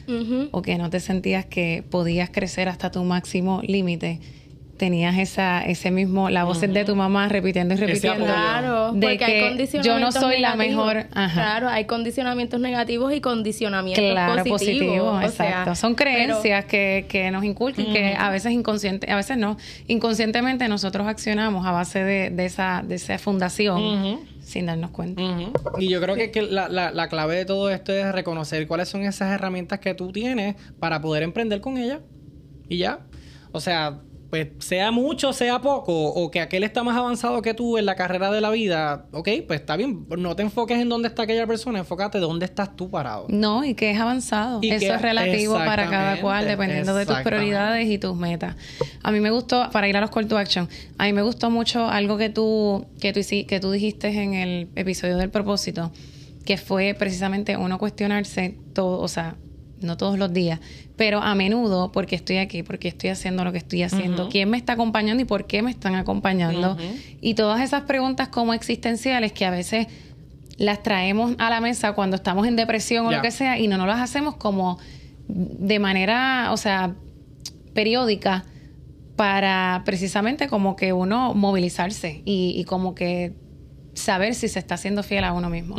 o que no te sentías que podías crecer hasta tu máximo límite, tenías esa ese mismo la voz de tu mamá repitiendo y repitiendo claro de porque que hay condicionamientos yo no soy la mejor Ajá. claro hay condicionamientos negativos y condicionamientos Claro, positivos positivo, o sea, exacto. Son pero- creencias que, que nos inculcan que a veces inconsciente, a veces no, inconscientemente nosotros accionamos a base de, de esa, de esa fundación sin darnos cuenta. Y yo creo que, que la, la- la clave de todo esto es reconocer cuáles son esas herramientas que tú tienes para poder emprender con ellas. Y ya. O sea, pues sea mucho, sea poco, o que aquel está más avanzado que tú en la carrera de la vida, ok, pues está bien. No te enfoques en dónde está aquella persona, enfócate dónde estás tú parado. No, y que es avanzado. Y Eso que- es relativo para cada cual, dependiendo de tus prioridades y tus metas. A mí me gustó, para ir a los call to action, a mí me gustó mucho algo que tú, que tú, que tú dijiste en el episodio del propósito, que fue precisamente uno cuestionarse todo, o sea, no todos los días, pero a menudo, porque estoy aquí, porque estoy haciendo lo que estoy haciendo, quién me está acompañando y por qué me están acompañando. Y todas esas preguntas como existenciales que a veces las traemos a la mesa cuando estamos en depresión o lo que sea y no nos las hacemos como de manera, o sea, periódica para precisamente como que uno movilizarse y, y como que saber si se está siendo fiel a uno mismo.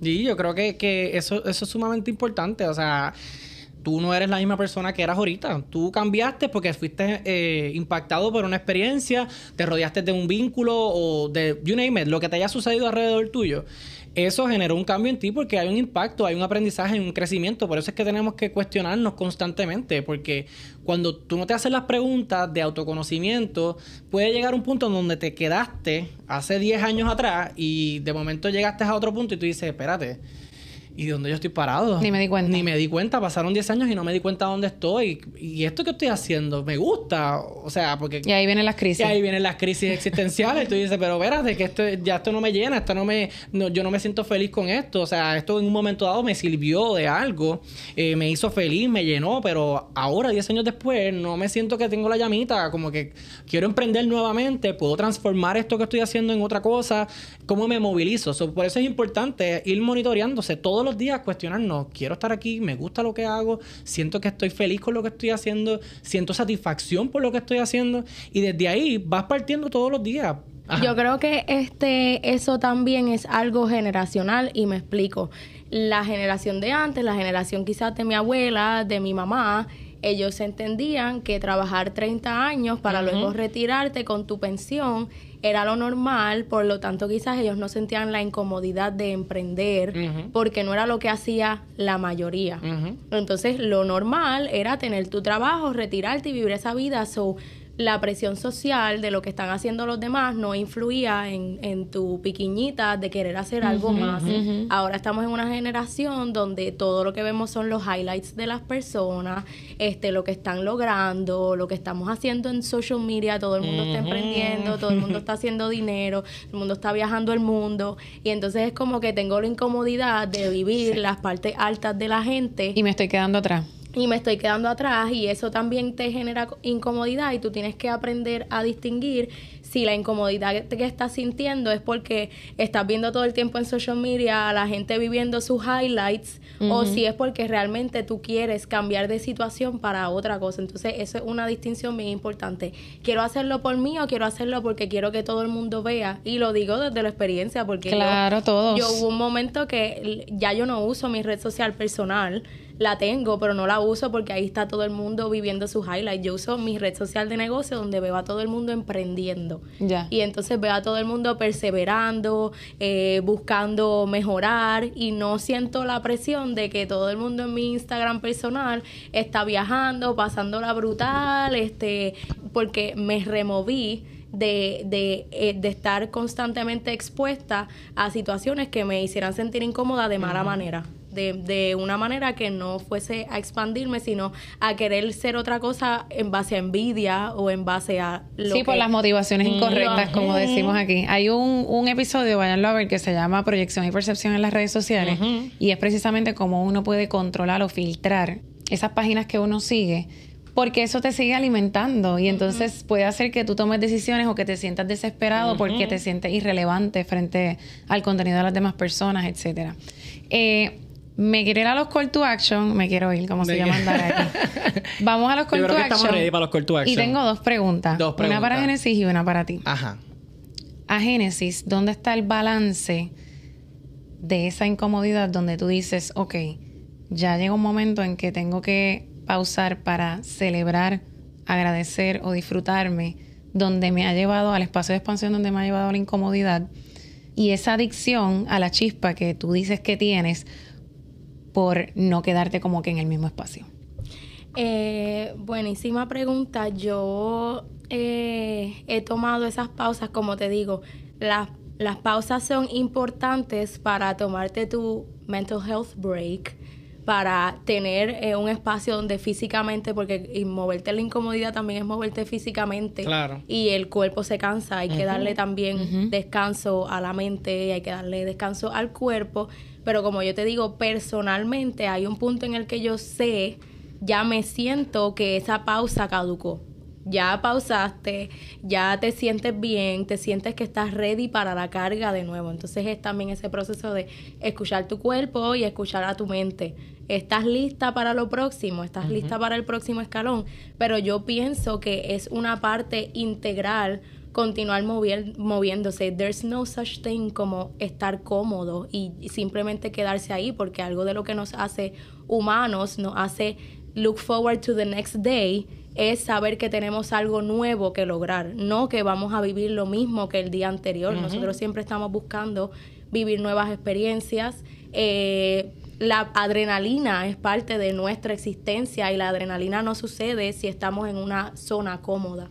Y yo creo que, que eso, eso es sumamente importante. O sea, tú no eres la misma persona que eras ahorita. Tú cambiaste porque fuiste eh, impactado por una experiencia, te rodeaste de un vínculo o de, you name it, lo que te haya sucedido alrededor tuyo. Eso generó un cambio en ti porque hay un impacto, hay un aprendizaje, hay un crecimiento. Por eso es que tenemos que cuestionarnos constantemente. Porque cuando tú no te haces las preguntas de autoconocimiento, puede llegar un punto en donde te quedaste hace 10 años atrás y de momento llegaste a otro punto y tú dices, espérate. ¿Y dónde yo estoy parado? Ni me di cuenta. Ni me di cuenta. Pasaron 10 años y no me di cuenta dónde estoy. ¿Y esto que estoy haciendo? ¿Me gusta? O sea, porque... Y ahí vienen las Y crisis. ahí vienen las crisis existenciales. y tú dices, pero espérate, que esto, ya esto no me llena, esto no me, no- yo no me siento feliz con esto. O sea, esto en un momento dado me sirvió de algo, eh, me hizo feliz, me llenó, pero ahora, 10 años después, no me siento que tengo la llamita, como que quiero emprender nuevamente, puedo transformar esto que estoy haciendo en otra cosa, ¿cómo me movilizo? So, por eso es importante ir monitoreándose todos días, cuestionarnos, quiero estar aquí, me gusta lo que hago, siento que estoy feliz con lo que estoy haciendo, siento satisfacción por lo que estoy haciendo y desde ahí vas partiendo todos los días. Yo creo que este eso también es algo generacional y me explico. La generación de antes, la generación quizás de mi abuela, de mi mamá, ellos entendían que trabajar 30 años para luego retirarte con tu pensión era lo normal, por lo tanto quizás ellos no sentían la incomodidad de emprender porque no era lo que hacía la mayoría. Entonces, lo normal era tener tu trabajo, retirarte y vivir esa vida. So, la presión social de lo que están haciendo los demás no influía en, en tu piquiñita de querer hacer algo más. Ahora estamos en una generación donde todo lo que vemos son los highlights de las personas, este, lo que están logrando, lo que estamos haciendo en social media, todo el mundo está emprendiendo, todo el mundo está haciendo dinero, el mundo está viajando el mundo. Y entonces es como que tengo la incomodidad de vivir las partes altas de la gente Y me estoy quedando atrás. Y me estoy quedando atrás y eso también te genera co- incomodidad y tú tienes que aprender a distinguir si la incomodidad que estás sintiendo es porque estás viendo todo el tiempo en social media a la gente viviendo sus highlights o si es porque realmente tú quieres cambiar de situación para otra cosa. Entonces, eso es una distinción bien importante. ¿Quiero hacerlo por mí o quiero hacerlo porque quiero que todo el mundo vea? Y lo digo desde la experiencia porque yo- Claro, todos. yo hubo un momento que ya yo no uso mi red social personal. La tengo, pero no la uso porque ahí está todo el mundo viviendo sus highlights. Yo uso mi red social de negocio donde veo a todo el mundo emprendiendo. Y entonces veo a todo el mundo perseverando, eh, buscando mejorar y no siento la presión de que todo el mundo en mi Instagram personal está viajando, pasándola brutal, este, porque me removí de, de, eh, de, estar constantemente expuesta a situaciones que me hicieran sentir incómoda de mala manera. De, de, una manera que no fuese a expandirme, sino a querer ser otra cosa en base a envidia o en base a lo Sí, por las motivaciones incorrectas, como decimos aquí. Hay un, un, episodio, váyanlo a ver, que se llama Proyección y Percepción en las redes sociales, y es precisamente cómo uno puede controlar o filtrar esas páginas que uno sigue porque eso te sigue alimentando y entonces puede hacer que tú tomes decisiones o que te sientas desesperado porque te sientes irrelevante frente al contenido de las demás personas, etcétera. Eh, me quiero ir a los call to action, me quiero ir, como se llama aquí. Vamos a los call, to, action. Y tengo dos preguntas, dos preguntas. Una para Génesis y una para ti. Ajá. A Génesis, ¿dónde está el balance de esa incomodidad donde tú dices, ok, ya llega un momento en que tengo que pausar para celebrar, agradecer o disfrutarme, donde me ha llevado al espacio de expansión, donde me ha llevado a la incomodidad y esa adicción a la chispa que tú dices que tienes por no quedarte como que en el mismo espacio. Eh, buenísima pregunta. Yo eh, he tomado esas pausas, como te digo, las, las pausas son importantes para tomarte tu mental health break para tener eh, un espacio donde físicamente, porque moverte la incomodidad también es moverte físicamente. Claro. Y el cuerpo se cansa, hay que darle también descanso a la mente, hay que darle descanso al cuerpo. Pero como yo te digo, personalmente hay un punto en el que yo sé, ya me siento que esa pausa caducó ya pausaste, ya te sientes bien, te sientes que estás ready para la carga de nuevo. Entonces es también ese proceso de escuchar tu cuerpo y escuchar a tu mente. Estás lista para lo próximo, estás lista para el próximo escalón, pero yo pienso que es una parte integral continuar moviéndose. There's no such thing como estar cómodo y simplemente quedarse ahí, porque algo de lo que nos hace humanos, nos hace look forward to the next day, es saber que tenemos algo nuevo que lograr, no que vamos a vivir lo mismo que el día anterior. Nosotros siempre estamos buscando vivir nuevas experiencias. Eh, la adrenalina es parte de nuestra existencia y la adrenalina no sucede si estamos en una zona cómoda.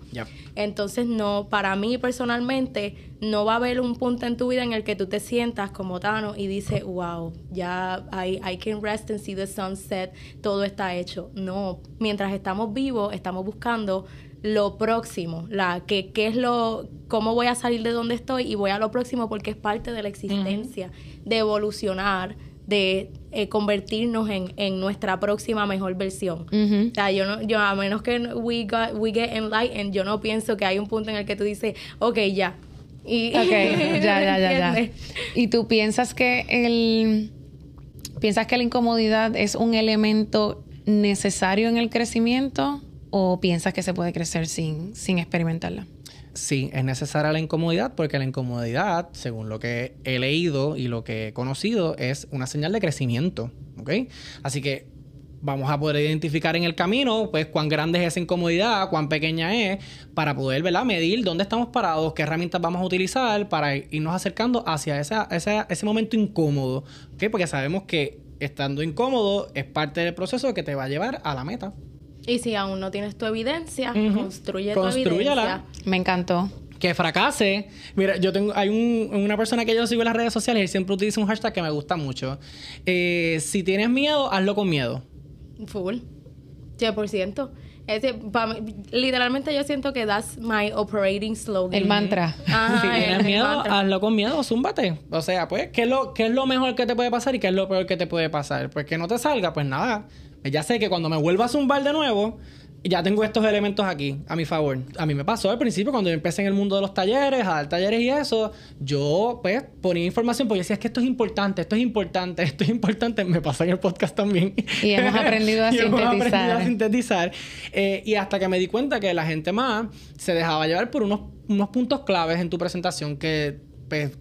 Entonces, no, para mí personalmente, no va a haber un punto en tu vida en el que tú te sientas como Tano y dices, wow, ya I, I can rest and see the sunset, todo está hecho. No, mientras estamos vivos, estamos buscando lo próximo, la que qué es lo cómo voy a salir de donde estoy y voy a lo próximo porque es parte de la existencia, de evolucionar, de eh, convertirnos en, en, nuestra próxima mejor versión. O sea, yo, no, yo a menos que we, got, we get enlightened, yo no pienso que hay un punto en el que tú dices, ok, ya. Y, ok, ya, ya, ya, ya. ¿Y tú piensas que el... ¿Piensas que la incomodidad es un elemento necesario en el crecimiento o piensas que se puede crecer sin, sin experimentarla? Sí, es necesaria la incomodidad porque la incomodidad, según lo que he leído y lo que he conocido, es una señal de crecimiento, ¿ok? Así que vamos a poder identificar en el camino, pues, cuán grande es esa incomodidad, cuán pequeña es, para poder, ¿verdad?, medir dónde estamos parados, qué herramientas vamos a utilizar para irnos acercando hacia ese momento incómodo, ¿ok? Porque sabemos que estando incómodo es parte del proceso que te va a llevar a la meta. Y si aún no tienes tu evidencia, construye tu evidencia. Me encantó. Que fracase. Mira, yo tengo, hay una persona que yo sigo en las redes sociales y siempre utiliza un hashtag que me gusta mucho. Eh, si tienes miedo, hazlo con miedo. Full. 100%. Ese, literalmente yo siento que that's my operating slogan. El mantra. si tienes miedo, hazlo con miedo, zúmbate. O sea, pues, ¿qué es, lo, ¿qué es lo mejor que te puede pasar y qué es lo peor que te puede pasar? Pues que no te salga, pues nada ya sé que cuando me vuelva a zumbar de nuevo, ya tengo estos elementos aquí a mi favor. A mí me pasó al principio cuando yo empecé en el mundo de los talleres, a dar talleres y eso, yo pues ponía información porque decía es que esto es importante, esto es importante, esto es importante. Me pasa en el podcast también. Y hemos aprendido a sintetizar. Hemos aprendido a sintetizar. Eh, y hasta que me di cuenta que la gente más se dejaba llevar por unos, unos puntos claves en tu presentación que pues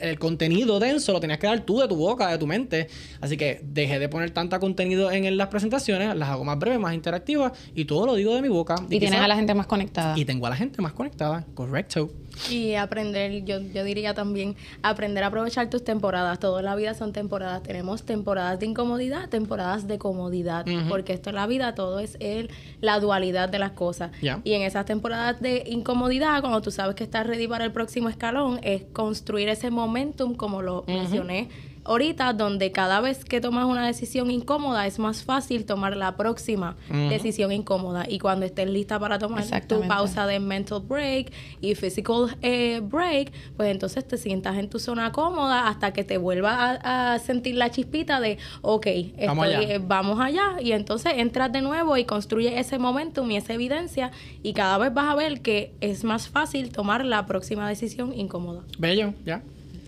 el contenido denso lo tenías que dar tú de tu boca, de tu mente. Así que dejé de poner tanta contenido en, las presentaciones, las hago más breves, más interactivas y todo lo digo de mi boca. Y, tienes a la gente más conectada. Y tengo a la gente más conectada, correcto. Y aprender, yo, yo diría también, aprender a aprovechar tus temporadas. Toda la vida son temporadas. Tenemos temporadas de incomodidad, temporadas de comodidad. Porque esto es la vida, todo es el, la dualidad de las cosas. Y en esas temporadas de incomodidad, cuando tú sabes que estás ready para el próximo escalón, es construir ese momentum, como lo mencioné ahorita donde cada vez que tomas una decisión incómoda es más fácil tomar la próxima decisión incómoda. Y cuando estés lista para tomar tu pausa de mental break y physical eh, break pues entonces te sientas en tu zona cómoda hasta que te vuelvas a, sentir la chispita de ok vamos, allá. Eh, vamos allá. Y entonces entras de nuevo y construyes ese momentum y esa evidencia y cada vez vas a ver que es más fácil tomar la próxima decisión incómoda. Bello ya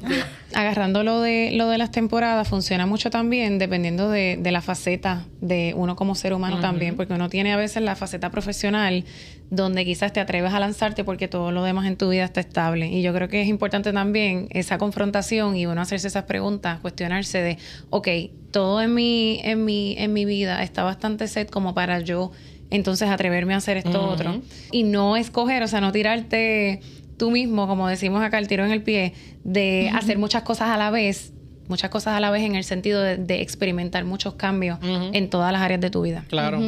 Agarrando lo de, lo de las temporadas, funciona mucho también dependiendo de, la faceta de uno como ser humano también, porque uno tiene a veces la faceta profesional donde quizás te atreves a lanzarte porque todo lo demás en tu vida está estable. Y yo creo que es importante también esa confrontación y uno hacerse esas preguntas, cuestionarse de, ok, todo en mi, en mi, en mi vida está bastante set como para yo entonces atreverme a hacer esto otro. Y no escoger, o sea, no tirarte tú mismo, como decimos acá, el tiro en el pie, de hacer muchas cosas a la vez, muchas cosas a la vez en el sentido de, experimentar muchos cambios en todas las áreas de tu vida. Claro.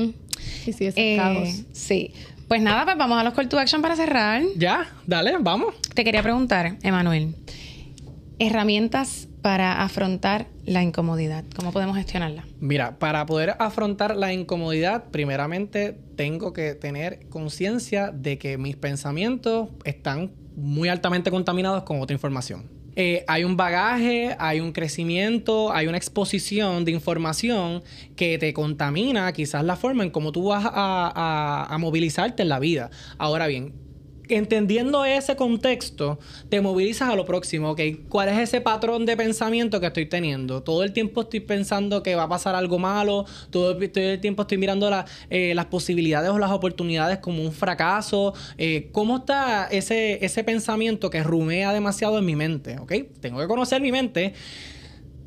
Sí, sí, eh, Sí. Pues nada, pues vamos a los call to action para cerrar. Ya, dale, vamos. Te quería preguntar, Emanuel, herramientas para afrontar la incomodidad? ¿Cómo podemos gestionarla? Mira, para poder afrontar la incomodidad, primeramente tengo que tener conciencia de que mis pensamientos están muy altamente contaminados con otra información. Eh, hay un bagaje, hay un crecimiento, hay una exposición de información que te contamina quizás la forma en cómo tú vas a, a movilizarte en la vida. Ahora bien, entendiendo ese contexto, te movilizas a lo próximo, ¿ok? ¿Cuál es ese patrón de pensamiento que estoy teniendo? Todo el tiempo estoy pensando que va a pasar algo malo, todo, el tiempo estoy mirando eh, las posibilidades o las oportunidades como un fracaso. Eh, ¿Cómo está ese, ese pensamiento que rumea demasiado en mi mente? ¿Ok? Tengo que conocer mi mente.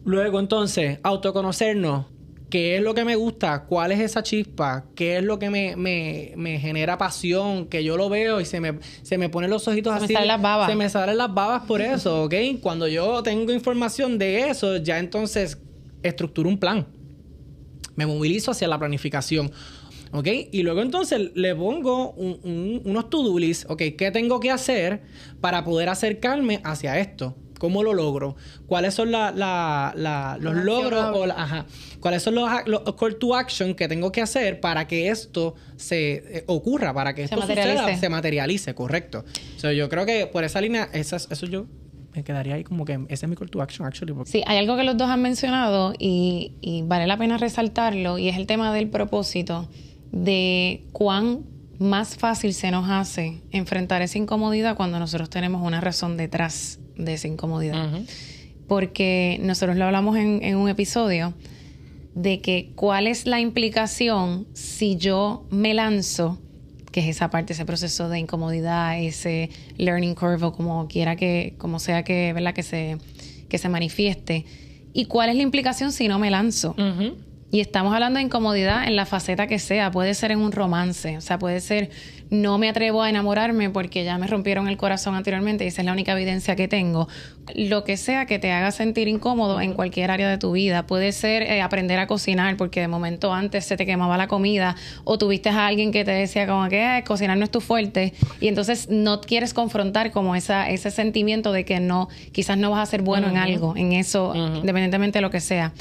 Luego entonces, autoconocernos qué es lo que me gusta, cuál es esa chispa, qué es lo que me, genera pasión, que yo lo veo y se me, se me ponen los ojitos así. Se me salen las babas. Se me salen las babas por eso, ¿ok? Cuando yo tengo información de eso, ya entonces estructuro un plan. Me movilizo hacia la planificación. ¿Ok? Y luego entonces le pongo unos to-do list, ¿ok? ¿Qué tengo que hacer para poder acercarme hacia esto? ¿Cómo lo logro? ¿Cuáles son los logros o ajá, cuáles son los, call to action que tengo que hacer para que esto se eh, ocurra, para que esto se materialice, se materialice correcto. yo creo que por esa línea, eso, eso yo me quedaría ahí como que ese es mi call to action, actually. Sí, hay algo que los dos han mencionado y, y vale la pena resaltarlo y es el tema del propósito, de cuán más fácil se nos hace enfrentar esa incomodidad cuando nosotros tenemos una razón detrás de esa incomodidad. Porque nosotros lo hablamos en, un episodio de que cuál es la implicación si yo me lanzo, que es esa parte, ese proceso de incomodidad, ese learning curve o como quiera que, como sea que, ¿verdad? que se, que se manifieste. Y cuál es la implicación si no me lanzo. Y estamos hablando de incomodidad en la faceta que sea. Puede ser en un romance, o sea, puede ser no me atrevo a enamorarme porque ya me rompieron el corazón anteriormente y esa es la única evidencia que tengo. Lo que sea que te haga sentir incómodo en cualquier área de tu vida. Puede ser eh, aprender a cocinar porque de momento antes se te quemaba la comida o tuviste a alguien que te decía como que cocinar no es tu fuerte y entonces no quieres confrontar como esa, ese sentimiento de que no, quizás no vas a ser bueno en algo, en eso, independientemente de lo que sea.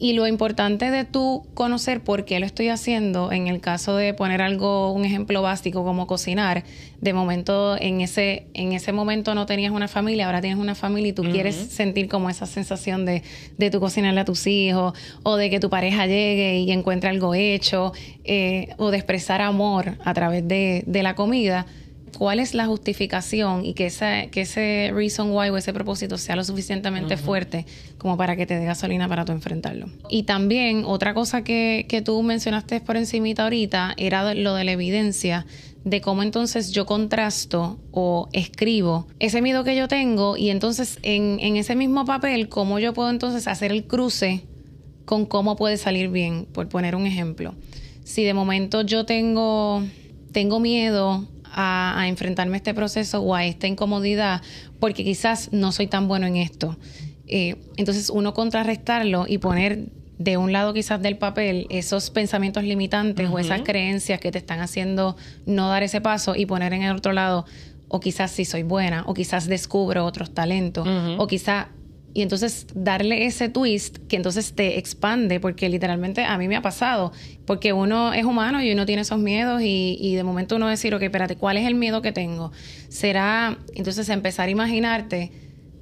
Y lo importante de tú conocer por qué lo estoy haciendo, en el caso de poner algo, un ejemplo básico como cocinar, de momento en ese, en ese momento no tenías una familia, ahora tienes una familia y tú quieres sentir como esa sensación de, de tu cocinarle a tus hijos, o de que tu pareja llegue y encuentre algo hecho, eh, o de expresar amor a través de, de la comida cuál es la justificación y que, esa, que ese reason why o ese propósito sea lo suficientemente fuerte como para que te dé gasolina para tú enfrentarlo. Y también otra cosa que, que tú mencionaste por encimita ahorita era lo de la evidencia de cómo entonces yo contrasto o escribo ese miedo que yo tengo y entonces en, en ese mismo papel, cómo yo puedo entonces hacer el cruce con cómo puede salir bien, por poner un ejemplo. Si de momento yo tengo, tengo miedo a, enfrentarme a este proceso o a esta incomodidad, porque quizás no soy tan bueno en esto. Eh, entonces uno contrarrestarlo y poner de un lado quizás del papel esos pensamientos limitantes o esas creencias que te están haciendo no dar ese paso y poner en el otro lado o quizás si soy buena o quizás descubro otros talentos o quizás y entonces darle ese twist que entonces te expande, porque literalmente a mí me ha pasado, porque uno es humano y uno tiene esos miedos y, y de momento uno decir, ok, espérate, ¿cuál es el miedo que tengo? Será entonces empezar a imaginarte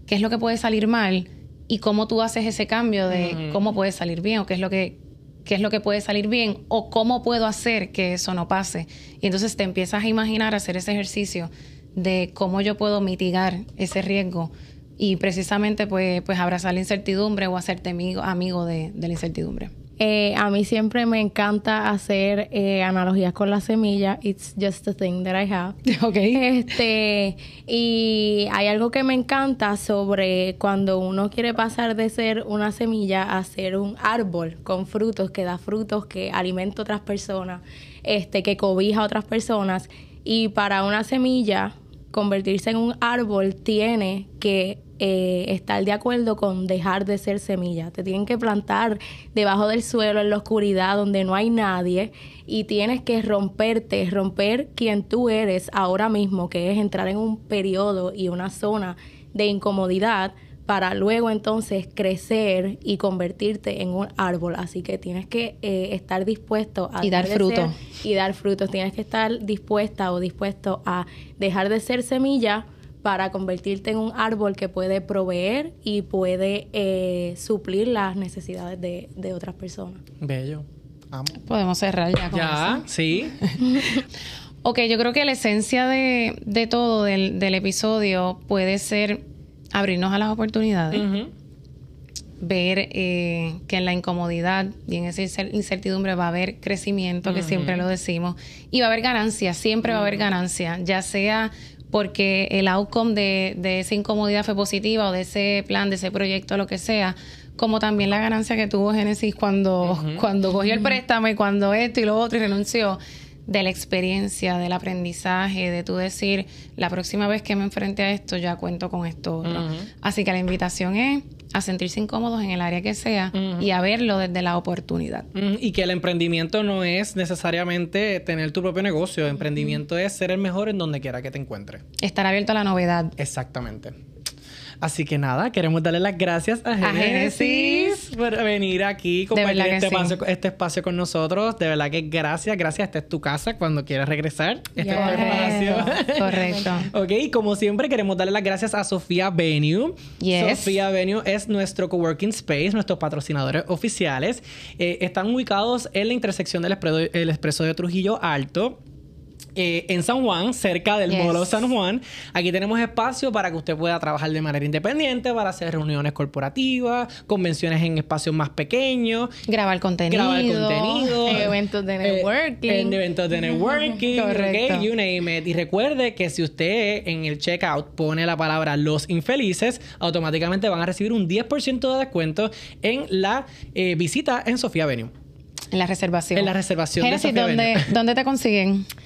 qué es lo que puede salir mal y cómo tú haces ese cambio de cómo puede salir bien o qué es lo que qué es lo que puede salir bien o cómo puedo hacer que eso no pase. Y entonces te empiezas a imaginar hacer ese ejercicio de cómo yo puedo mitigar ese riesgo y precisamente pues, pues abrazar la incertidumbre o hacerte amigo, amigo de, la incertidumbre. Eh, a mí siempre me encanta hacer eh, analogías con la semilla. It's just a thing that I have. Okay. Este, y hay algo que me encanta sobre cuando uno quiere pasar de ser una semilla a ser un árbol con frutos, que da frutos, que alimenta a otras personas, este, que cobija a otras personas. Y para una semilla convertirse en un árbol tiene que eh, estar de acuerdo con dejar de ser semilla. Te tienen que plantar debajo del suelo, en la oscuridad, donde no hay nadie, y tienes que romperte, romper quien tú eres ahora mismo, que es entrar en un periodo y una zona de incomodidad para luego entonces crecer y convertirte en un árbol. Así que tienes que eh, estar dispuesto a... Y dar fruto. Y dar frutos. Tienes que estar dispuesta o dispuesto a dejar de ser semilla para convertirte en un árbol que puede proveer y puede eh, suplir las necesidades de, otras personas. Bello. Amo. Podemos cerrar ya con Ya, sí. ok, yo creo que la esencia de, todo del, episodio puede ser abrirnos a las oportunidades. Ver eh, que en la incomodidad y en esa incertidumbre va a haber crecimiento, que siempre lo decimos, y va a haber ganancia, siempre va a haber ganancia, ya sea porque el outcome de, esa incomodidad fue positiva o de ese plan, de ese proyecto, lo que sea, como también la ganancia que tuvo Génesis cuando, cuando cogió el préstamo y cuando esto y lo otro y renunció, de la experiencia, del aprendizaje, de tú decir, la próxima vez que me enfrente a esto ya cuento con esto otro. Así que la invitación es a sentirse incómodos en el área que sea y a verlo desde la oportunidad. Y que el emprendimiento no es necesariamente tener tu propio negocio, el emprendimiento es ser el mejor en donde quiera que te encuentres. Estar abierto a la novedad. Exactamente. Así que nada, queremos darle las gracias a Genesis, por venir aquí, compartir este, espacio, este, espacio, con nosotros. De verdad que gracias, gracias. Esta es tu casa cuando quieras regresar. Este es tu espacio. Correcto. ok, como siempre, queremos darle las gracias a Sofía Venue. Yes. Sofía Venue es nuestro coworking space, nuestros patrocinadores oficiales. Eh, están ubicados en la intersección del Expreso de Trujillo Alto. Eh, en San Juan, cerca del yes. San Juan. Aquí tenemos espacio para que usted pueda trabajar de manera independiente, para hacer reuniones corporativas, convenciones en espacios más pequeños. Grabar contenido. Grabar contenido. En eventos de eh, networking. en eventos de networking. Correcto. you name it. Y recuerde que si usted en el checkout pone la palabra los infelices, automáticamente van a recibir un 10% de descuento en la eh, visita en Sofía Avenue. En la reservación. En la reservación de Sofía ¿dónde, ¿dónde te consiguen?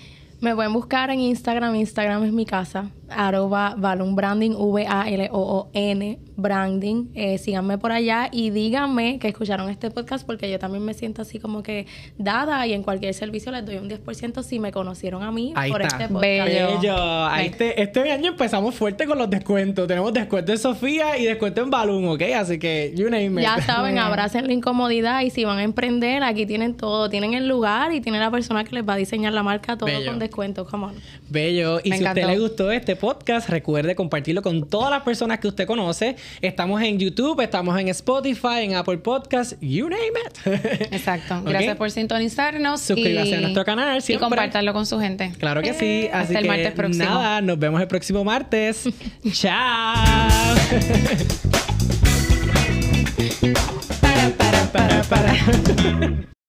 Me pueden buscar en Instagram. Instagram es mi casa. Arroba Balloon Branding, V-A-L-O-O-N Branding. Eh, síganme por allá y díganme que escucharon este podcast porque yo también me siento así como que dada y en cualquier servicio les doy un 10% si me conocieron a mí Ahí por está. este podcast. Bello. Este, este año empezamos fuerte con los descuentos. Tenemos descuento en Sofía y descuento en Balloon, ¿ok? Así que, you name it. Ya saben, abracen la incomodidad y si van a emprender, aquí tienen todo. Tienen el lugar y tienen la persona que les va a diseñar la marca todo con descuento cuento, come on. Bello. Y si a usted le gustó este podcast, recuerde compartirlo con todas las personas que usted conoce. Estamos en YouTube, estamos en Spotify, en Apple Podcasts, you name it. Exacto. Gracias por sintonizarnos. Suscríbase a nuestro canal siempre. Y compartirlo con su gente. Claro que sí. Así Hasta el martes próximo. Nada, nos vemos el próximo martes. Chao. para, para, para, para.